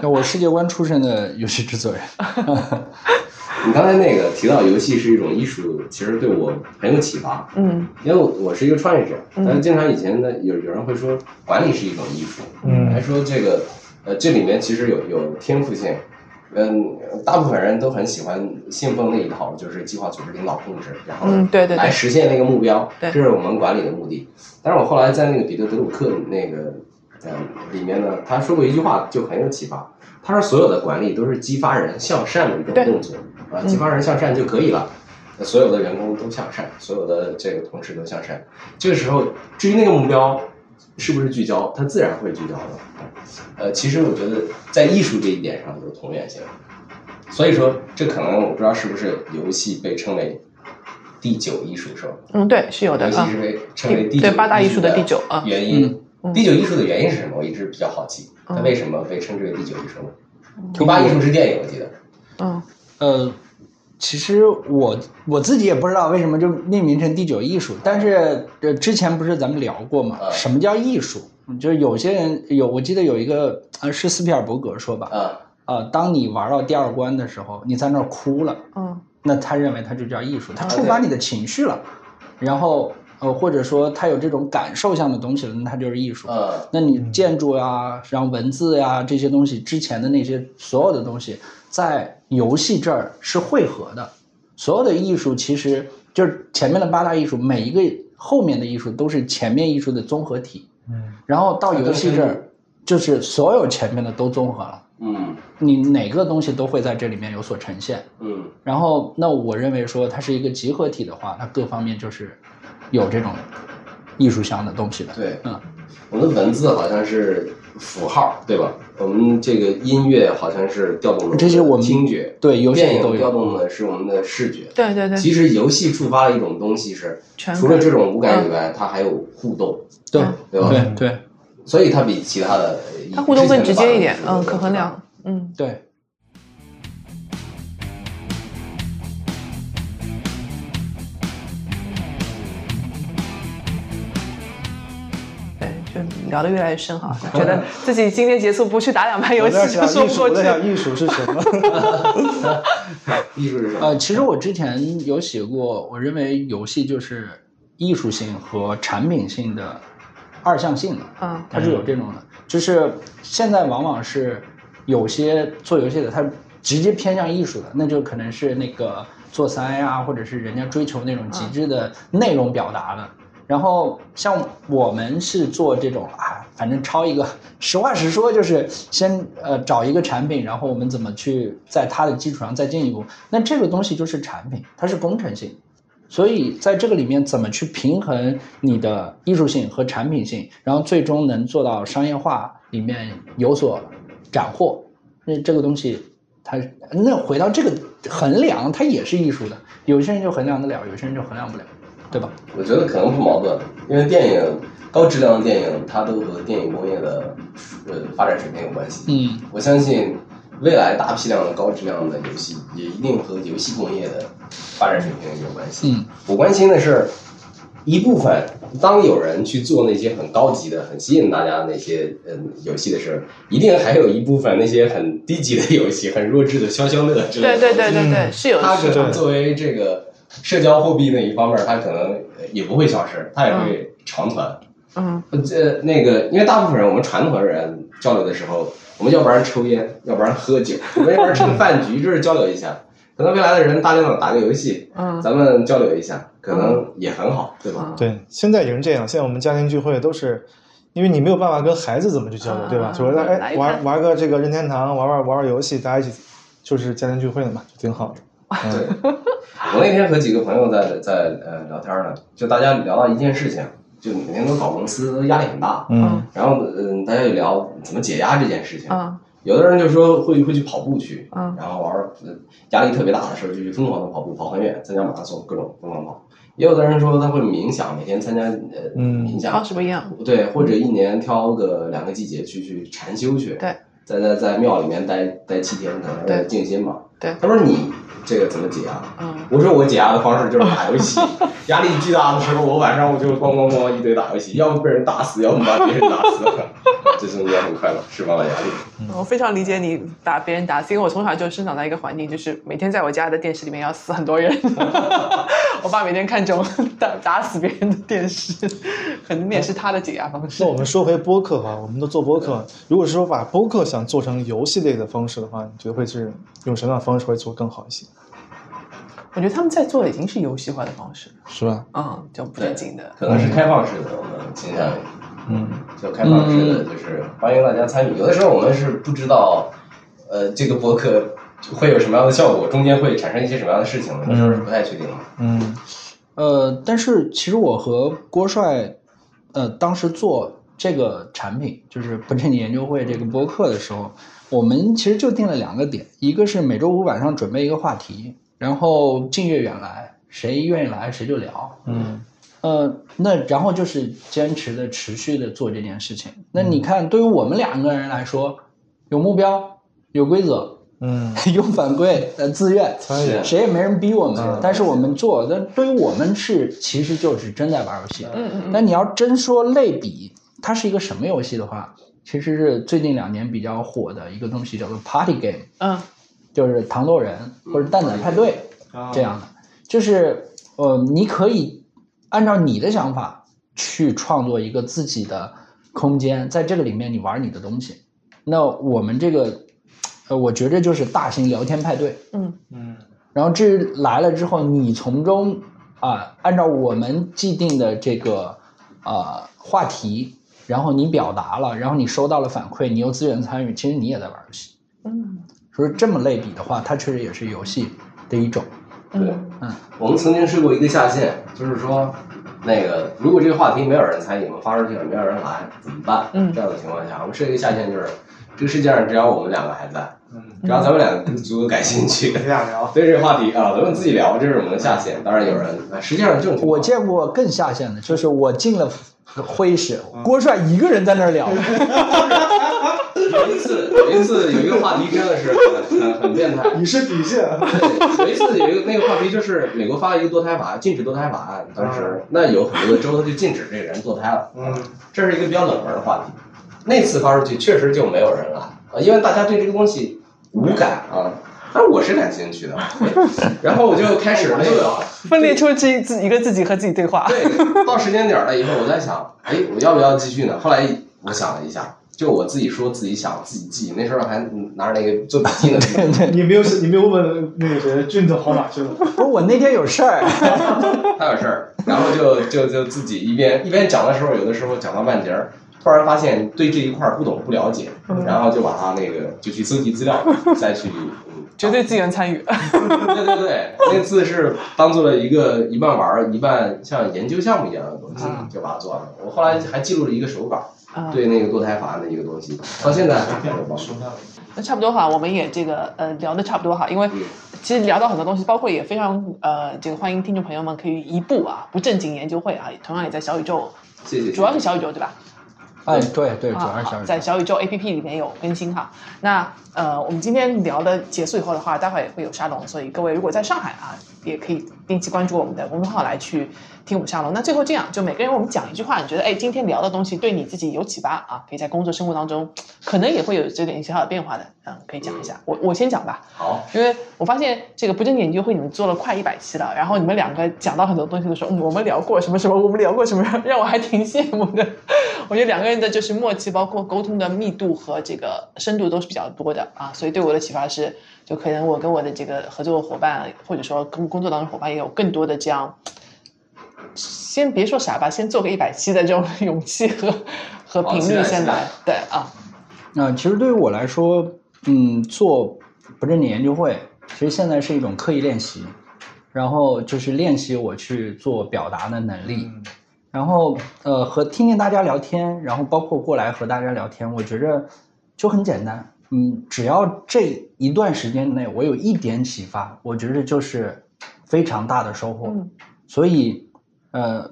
[SPEAKER 3] 那 我世界观出身的游戏制作人，
[SPEAKER 2] 你刚才那个提到游戏是一种艺术，其实对我很有启发。
[SPEAKER 1] 嗯
[SPEAKER 2] 因为我是一个创业者，
[SPEAKER 1] 嗯
[SPEAKER 2] 但是经常以前呢，有有人会说管理是一种艺术，
[SPEAKER 4] 嗯
[SPEAKER 2] 还说这个呃这里面其实有有天赋性，嗯，大部分人都很喜欢信奉那一套，就是计划、组织、领导、控制，然后
[SPEAKER 1] 嗯对对对
[SPEAKER 2] 来实现那个目标，
[SPEAKER 1] 对
[SPEAKER 2] 这是我们管理的目的。但是我后来在那个彼得德鲁克那个呃里面呢，他说过一句话就很有启发，他说所有的管理都是激发人向善的一种动作啊，激发人向善就可以了。所有的员工都向善，所有的这个同事都向善。这个时候，至于那个目标是不是聚焦，它自然会聚焦的。呃，其实我觉得在艺术这一点上有同源性。所以说，这可能我不知道是不是游戏被称为第九艺术，是吧？
[SPEAKER 1] 嗯，对，是有的啊
[SPEAKER 2] 游戏是。被称为第九
[SPEAKER 1] 对八大艺术的
[SPEAKER 2] 的
[SPEAKER 1] 第九啊
[SPEAKER 2] 原因。
[SPEAKER 1] 嗯
[SPEAKER 2] 第九艺术的原因是什么？我一直比较好奇，它
[SPEAKER 1] 嗯。
[SPEAKER 2] 为什么被称之为第九艺术呢？第八艺术是电影，我记得。
[SPEAKER 1] 嗯。
[SPEAKER 3] 呃，其实我我自己也不知道为什么就命名成第九艺术，但是呃之前不是咱们聊过嘛，
[SPEAKER 2] 嗯。
[SPEAKER 3] 什么叫艺术？就是有些人有，我记得有一个呃是斯皮尔伯格说吧，
[SPEAKER 2] 啊，
[SPEAKER 3] 呃，当你玩到第二关的时候，你在那儿哭了，
[SPEAKER 1] 嗯。
[SPEAKER 3] 那他认为他就叫艺术，它
[SPEAKER 2] 啊
[SPEAKER 3] 触发你的情绪了，然后呃或者说他有这种感受向的东西了，那它就是艺术。
[SPEAKER 2] 嗯，
[SPEAKER 3] 那你建筑呀，然后文字呀这些东西之前的那些所有的东西，在游戏这儿是汇合的。所有的艺术其实就是前面的八大艺术，每一个后面的艺术都是前面艺术的综合体。
[SPEAKER 4] 嗯，
[SPEAKER 3] 然后到游戏这儿，就是所有前面的都综合了，
[SPEAKER 2] 嗯
[SPEAKER 3] 你哪个东西都会在这里面有所呈现。
[SPEAKER 2] 嗯
[SPEAKER 3] 然后，那我认为说它是一个集合体的话，它各方面就是有这种艺术向的东西的。
[SPEAKER 2] 对，
[SPEAKER 3] 嗯，
[SPEAKER 2] 我们的文字好像是符号，对吧？我们这个音乐好像是调动了
[SPEAKER 3] 这些我们
[SPEAKER 2] 听觉，
[SPEAKER 3] 对游戏
[SPEAKER 2] 电
[SPEAKER 3] 都有
[SPEAKER 2] 影调动的是我们的视觉。
[SPEAKER 1] 对对对，
[SPEAKER 2] 其实游戏触发了一种东西是，除了这种五感以外，它还有互动，
[SPEAKER 3] 对
[SPEAKER 1] 嗯
[SPEAKER 2] 对吧？
[SPEAKER 3] 对对
[SPEAKER 2] 所以它比其他的
[SPEAKER 1] 它互动更直接一点嗯，可衡量，嗯。
[SPEAKER 3] 对。
[SPEAKER 1] 就聊得越来越深哈，觉得自己今天结束不去打两盘游戏就 说不过去
[SPEAKER 4] 艺术是什么？
[SPEAKER 2] 艺术是什么？
[SPEAKER 3] 呃，其实我之前有写过，我认为游戏就是艺术性和产品性的二向性的，
[SPEAKER 1] 嗯
[SPEAKER 3] 它是有这种的。就是现在往往是有些做游戏的，他直接偏向艺术的，那就可能是那个做三呀，或者是人家追求那种极致的内容表达的。然后像我们是做这种啊，反正抄一个，实话实说，就是先呃找一个产品，然后我们怎么去在它的基础上再进一步。那这个东西就是产品，它是工程性，所以在这个里面怎么去平衡你的艺术性和产品性，然后最终能做到商业化里面有所斩获，那这个东西它那回到这个衡量，它也是艺术的。有些人就衡量得了，有些人就衡量不了，对吧？
[SPEAKER 2] 我觉得可能不矛盾，因为电影高质量的电影，它都和电影工业的呃发展水平有关系。
[SPEAKER 3] 嗯
[SPEAKER 2] 我相信未来大批量的高质量的游戏，也一定和游戏工业的发展水平有关系。
[SPEAKER 3] 嗯
[SPEAKER 2] 我关心的是一部分，当有人去做那些很高级的、很吸引大家的那些嗯游戏的时候，一定还有一部分那些很低级的游戏、很弱智的消消乐之类的。
[SPEAKER 1] 对对对对对，
[SPEAKER 4] 嗯
[SPEAKER 1] 是有
[SPEAKER 2] 它可能作为这个社交货币那一方面，它可能呃也不会消失，它也会长存。
[SPEAKER 1] 嗯
[SPEAKER 2] 这那个，因为大部分人，我们传统的人交流的时候，我们要不然抽烟，要不然喝酒，我们要不然饭局，就是交流一下。可能未来的人大量的打个游戏，
[SPEAKER 1] 嗯
[SPEAKER 2] 咱们交流一下，可能也很好，对吧？
[SPEAKER 4] 对，现在也是这样。现在我们家庭聚会都是，因为你没有办法跟孩子怎么去交流，对吧？
[SPEAKER 1] 啊
[SPEAKER 4] 就是哎
[SPEAKER 1] 来一盘
[SPEAKER 4] 玩玩个这个任天堂，玩玩玩玩游戏，大家一起就是家庭聚会了嘛，就挺好的。
[SPEAKER 2] 对，我那天和几个朋友在在呃聊天呢，就大家聊到一件事情，就每天都搞公司，压力很大。
[SPEAKER 4] 嗯
[SPEAKER 2] 然后嗯，大家就聊怎么解压这件事情。
[SPEAKER 1] 嗯
[SPEAKER 2] 有的人就说会会去跑步去，
[SPEAKER 1] 嗯
[SPEAKER 2] 然后玩儿，呃压力特别大的时候就去疯狂的跑步，跑很远，参加马拉松，各种疯狂跑。也有的人说他会冥想，每天参加呃
[SPEAKER 4] 嗯
[SPEAKER 2] 冥想，
[SPEAKER 1] 方式不一样。
[SPEAKER 2] 对，或者一年挑个两个季节去去禅修去，
[SPEAKER 1] 对，
[SPEAKER 2] 在在在庙里面待待七天，可能是静心嘛。
[SPEAKER 1] 对
[SPEAKER 2] 他说你这个怎么解压？
[SPEAKER 1] 嗯
[SPEAKER 2] 我说我解压的方式就是打游戏，压力巨大的时候，我晚上我就咣咣咣一堆打游戏，要么被人打死，要么把别人打死，这中间很快乐，释放了压力。
[SPEAKER 1] 我非常理解你把别人打死，因为我从小就生长在一个环境，就是每天在我家的电视里面要死很多人。我爸每天看着我打打死别人的电视，可能那也是他的解压方式
[SPEAKER 4] 那。我们说回播客哈，我们都做播客，如果是说把播客想做成游戏类的方式的话，你觉得会是用什么样的方式会做更好一些？
[SPEAKER 1] 我觉得他们在做的已经是游戏化的方式了，
[SPEAKER 4] 是吧？
[SPEAKER 1] 嗯，就不正经的。
[SPEAKER 2] 可能是开放式的，我们倾向于。
[SPEAKER 4] 嗯
[SPEAKER 2] 就开放式的，就是欢迎大家参与。有的时候我们是不知道，呃，这个博客会有什么样的效果，中间会产生一些什么样的事情，有的时候是不太确定的。
[SPEAKER 4] 嗯
[SPEAKER 3] 呃，但是其实我和郭帅，呃，当时做这个产品，就是不正经研究会这个博客的时候，我们其实就定了两个点，一个是每周五晚上准备一个话题，然后近月远来，谁愿意来谁就聊。
[SPEAKER 4] 嗯
[SPEAKER 3] 呃，那然后就是坚持的、持续的做这件事情。那你看，对于我们两个人来说，有目标、有规则、
[SPEAKER 4] 嗯，
[SPEAKER 3] 有反馈、呃，自愿，
[SPEAKER 4] 参与
[SPEAKER 3] 谁也没人逼我们，
[SPEAKER 4] 嗯。
[SPEAKER 3] 但是我们做，但对于我们是其实就是真在玩游戏。
[SPEAKER 1] 嗯嗯
[SPEAKER 3] 那你要真说类比，它是一个什么游戏的话，其实是最近两年比较火的一个东西，叫做 Party Game，
[SPEAKER 1] 嗯。
[SPEAKER 3] 就是糖豆人或者蛋仔派对
[SPEAKER 4] 啊
[SPEAKER 3] 这样的，就是呃，你可以按照你的想法去创作一个自己的空间，在这个里面你玩你的东西。那我们这个，呃，我觉着就是大型聊天派对。
[SPEAKER 1] 嗯
[SPEAKER 4] 嗯
[SPEAKER 3] 然后至于来了之后，你从中啊，按照我们既定的这个呃话题，然后你表达了，然后你收到了反馈，你又自愿参与，其实你也在玩游戏。
[SPEAKER 1] 嗯
[SPEAKER 3] 所以这么类比的话，它确实也是游戏的一种。
[SPEAKER 2] 对。
[SPEAKER 1] 嗯，
[SPEAKER 2] 我们曾经设过一个下线，就是说，那个如果这个话题没有人参与，我们发出去了，没有人来，怎么办？
[SPEAKER 1] 嗯。
[SPEAKER 2] 这样的情况下，我们设一个下线，就是这个世界上只要我们两个还在，
[SPEAKER 4] 嗯，
[SPEAKER 2] 只要咱们两个足够感兴趣，
[SPEAKER 4] 咱俩聊，
[SPEAKER 2] 对这个话题啊，咱们自己聊，这是我们的下线。当然有人，啊实际上这
[SPEAKER 3] 我见过更下线的，就是我进了会议室，郭帅一个人在那儿聊。
[SPEAKER 2] 有一次，有一次有一个话题真的是很很很变态。
[SPEAKER 4] 你是底线，
[SPEAKER 2] 对，有一次有一个那个话题就是美国发了一个堕胎法，禁止堕胎法案，当时那有很多的州它就禁止这个人堕胎了。
[SPEAKER 4] 嗯
[SPEAKER 2] 这是一个比较冷门的话题。那次发出去确实就没有人来啊，因为大家对这个东西无感啊。但是我是感兴趣的，然后我就开始那个，
[SPEAKER 1] 分裂出自己自一个自己和自己对话。
[SPEAKER 2] 对，到时间点了以后，我在想，哎，我要不要继续呢？后来我想了一下，就我自己说自己想自己记，那时候还拿着那个做笔记呢。
[SPEAKER 4] 你没有你没有问那个谁俊子跑哪去了？
[SPEAKER 3] 不是我那天有事儿，
[SPEAKER 2] 他有事儿，然后就就就自己一边一边讲的时候，有的时候讲到半截儿，突然发现对这一块儿不懂不了解，然后就把他那个就去搜集资料，再去。嗯
[SPEAKER 1] 绝对自愿参与。
[SPEAKER 2] 对对对，那次是当做了一个一半玩儿一半像研究项目一样的东西
[SPEAKER 1] 嗯，
[SPEAKER 2] 就把它做了。我后来还记录了一个手稿，
[SPEAKER 1] 啊
[SPEAKER 2] 对那个堕胎法案的一个东西，到现在还没有帮助。
[SPEAKER 1] 那差不多哈，我们也这个呃聊的差不多哈，因为
[SPEAKER 2] 嗯
[SPEAKER 1] 其实聊到很多东西，包括也非常呃这个欢迎听众朋友们可以移步啊不正经研究会啊，同样也在小宇宙，
[SPEAKER 2] 谢谢。
[SPEAKER 1] 主要是小宇宙对吧？
[SPEAKER 3] 哎，对对，主
[SPEAKER 1] 啊
[SPEAKER 3] 要是小宇宙
[SPEAKER 1] 在小宇宙 APP 里面有更新哈。那呃，我们今天聊的结束以后的话，待会儿也会有沙龙，所以各位如果在上海啊，也可以定期关注我们的公众号来去听我们沙龙。那最后这样，就每个人我们讲一句话，你觉得哎，今天聊的东西对你自己有启发啊，可以在工作生活当中可能也会有这点小小的变化的，嗯，可以讲一下。我我先讲吧。
[SPEAKER 2] 好，
[SPEAKER 1] 因为我发现这个不正经研究会你们做了快一百期了，然后你们两个讲到很多东西的时候，嗯，我们聊过什么什么，我们聊过什么，让我还挺羡慕的。我觉得两个人的就是默契，包括沟通的密度和这个深度都是比较多的啊，所以对我的启发是，就可能我跟我的这个合作伙伴，或者说跟工作当中伙伴也有更多的这样，先别说啥吧，先做个一百期的这种勇气和 和频率先来，对啊，
[SPEAKER 3] 那、其实对于我来说，嗯，做不正经研究会，其实现在是一种刻意练习，然后就是练习我去做表达的能力。然后呃和听听大家聊天，然后包括过来和大家聊天，我觉着就很简单，嗯，只要这一段时间内我有一点启发，我觉得就是非常大的收获。
[SPEAKER 1] 嗯。
[SPEAKER 3] 所以呃，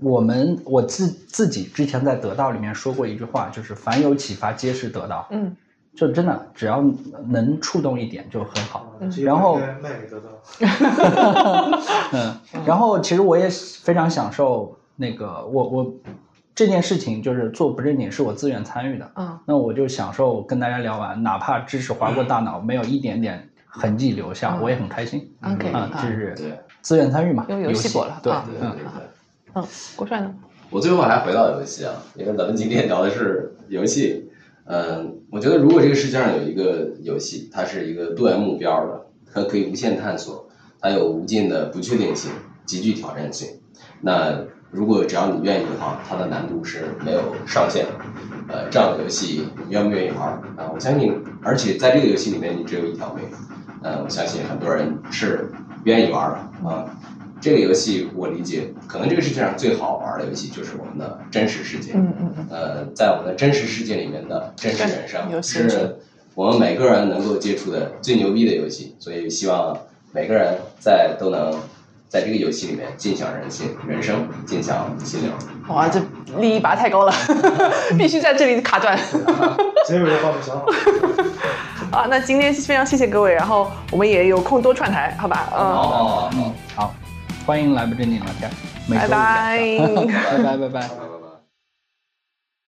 [SPEAKER 3] 我们我自自己之前在得道里面说过一句话，就是凡有启发，皆是得道。
[SPEAKER 1] 嗯
[SPEAKER 3] 就真的只要能触动一点就很好。
[SPEAKER 1] 嗯
[SPEAKER 3] 然后。嗯，然后其实我也非常享受那个我我这件事情就是做不正经是我自愿参与的，
[SPEAKER 1] 嗯
[SPEAKER 3] 那我就享受跟大家聊完，哪怕知识划过大脑，没有一点点痕迹留下，
[SPEAKER 1] 嗯
[SPEAKER 3] 我也很开心。
[SPEAKER 1] ，OK
[SPEAKER 3] 啊，就是
[SPEAKER 2] 对
[SPEAKER 3] 自愿参与嘛，
[SPEAKER 1] 用游戏过了
[SPEAKER 3] 对
[SPEAKER 1] 啊，
[SPEAKER 3] 嗯
[SPEAKER 2] 对对对。
[SPEAKER 1] 嗯，郭帅呢？
[SPEAKER 2] 我最后还回到游戏啊，因为咱们今天聊的是游戏。嗯，我觉得如果这个世界上有一个游戏，它是一个多元目标的，它可以无限探索，它有无尽的不确定性，极具挑战性。那如果只要你愿意的话，它的难度是没有上限的。呃，这样的游戏你愿不愿意玩儿啊？我相信，而且在这个游戏里面，你只有一条命。呃，我相信很多人是愿意玩儿的啊。这个游戏我理解，可能这个世界上最好玩的游戏就是我们的真实世界。
[SPEAKER 1] 嗯嗯嗯，
[SPEAKER 2] 呃，在我们的真实世界里面的真实人生是我们每个人能够接触的最牛逼的游戏，所以希望每个人在都能在这个游戏里面尽享人性人生，尽享心流。
[SPEAKER 1] 哇，这利益拔太高了，必须在这里卡断。
[SPEAKER 4] 结尾的话，你想好。
[SPEAKER 1] 啊，那今天非常谢谢各位，然后我们也有空多串台，好吧？嗯，
[SPEAKER 2] 哦，
[SPEAKER 3] 嗯，好，欢迎来不正经聊天。拜拜拜拜。
[SPEAKER 2] 拜拜。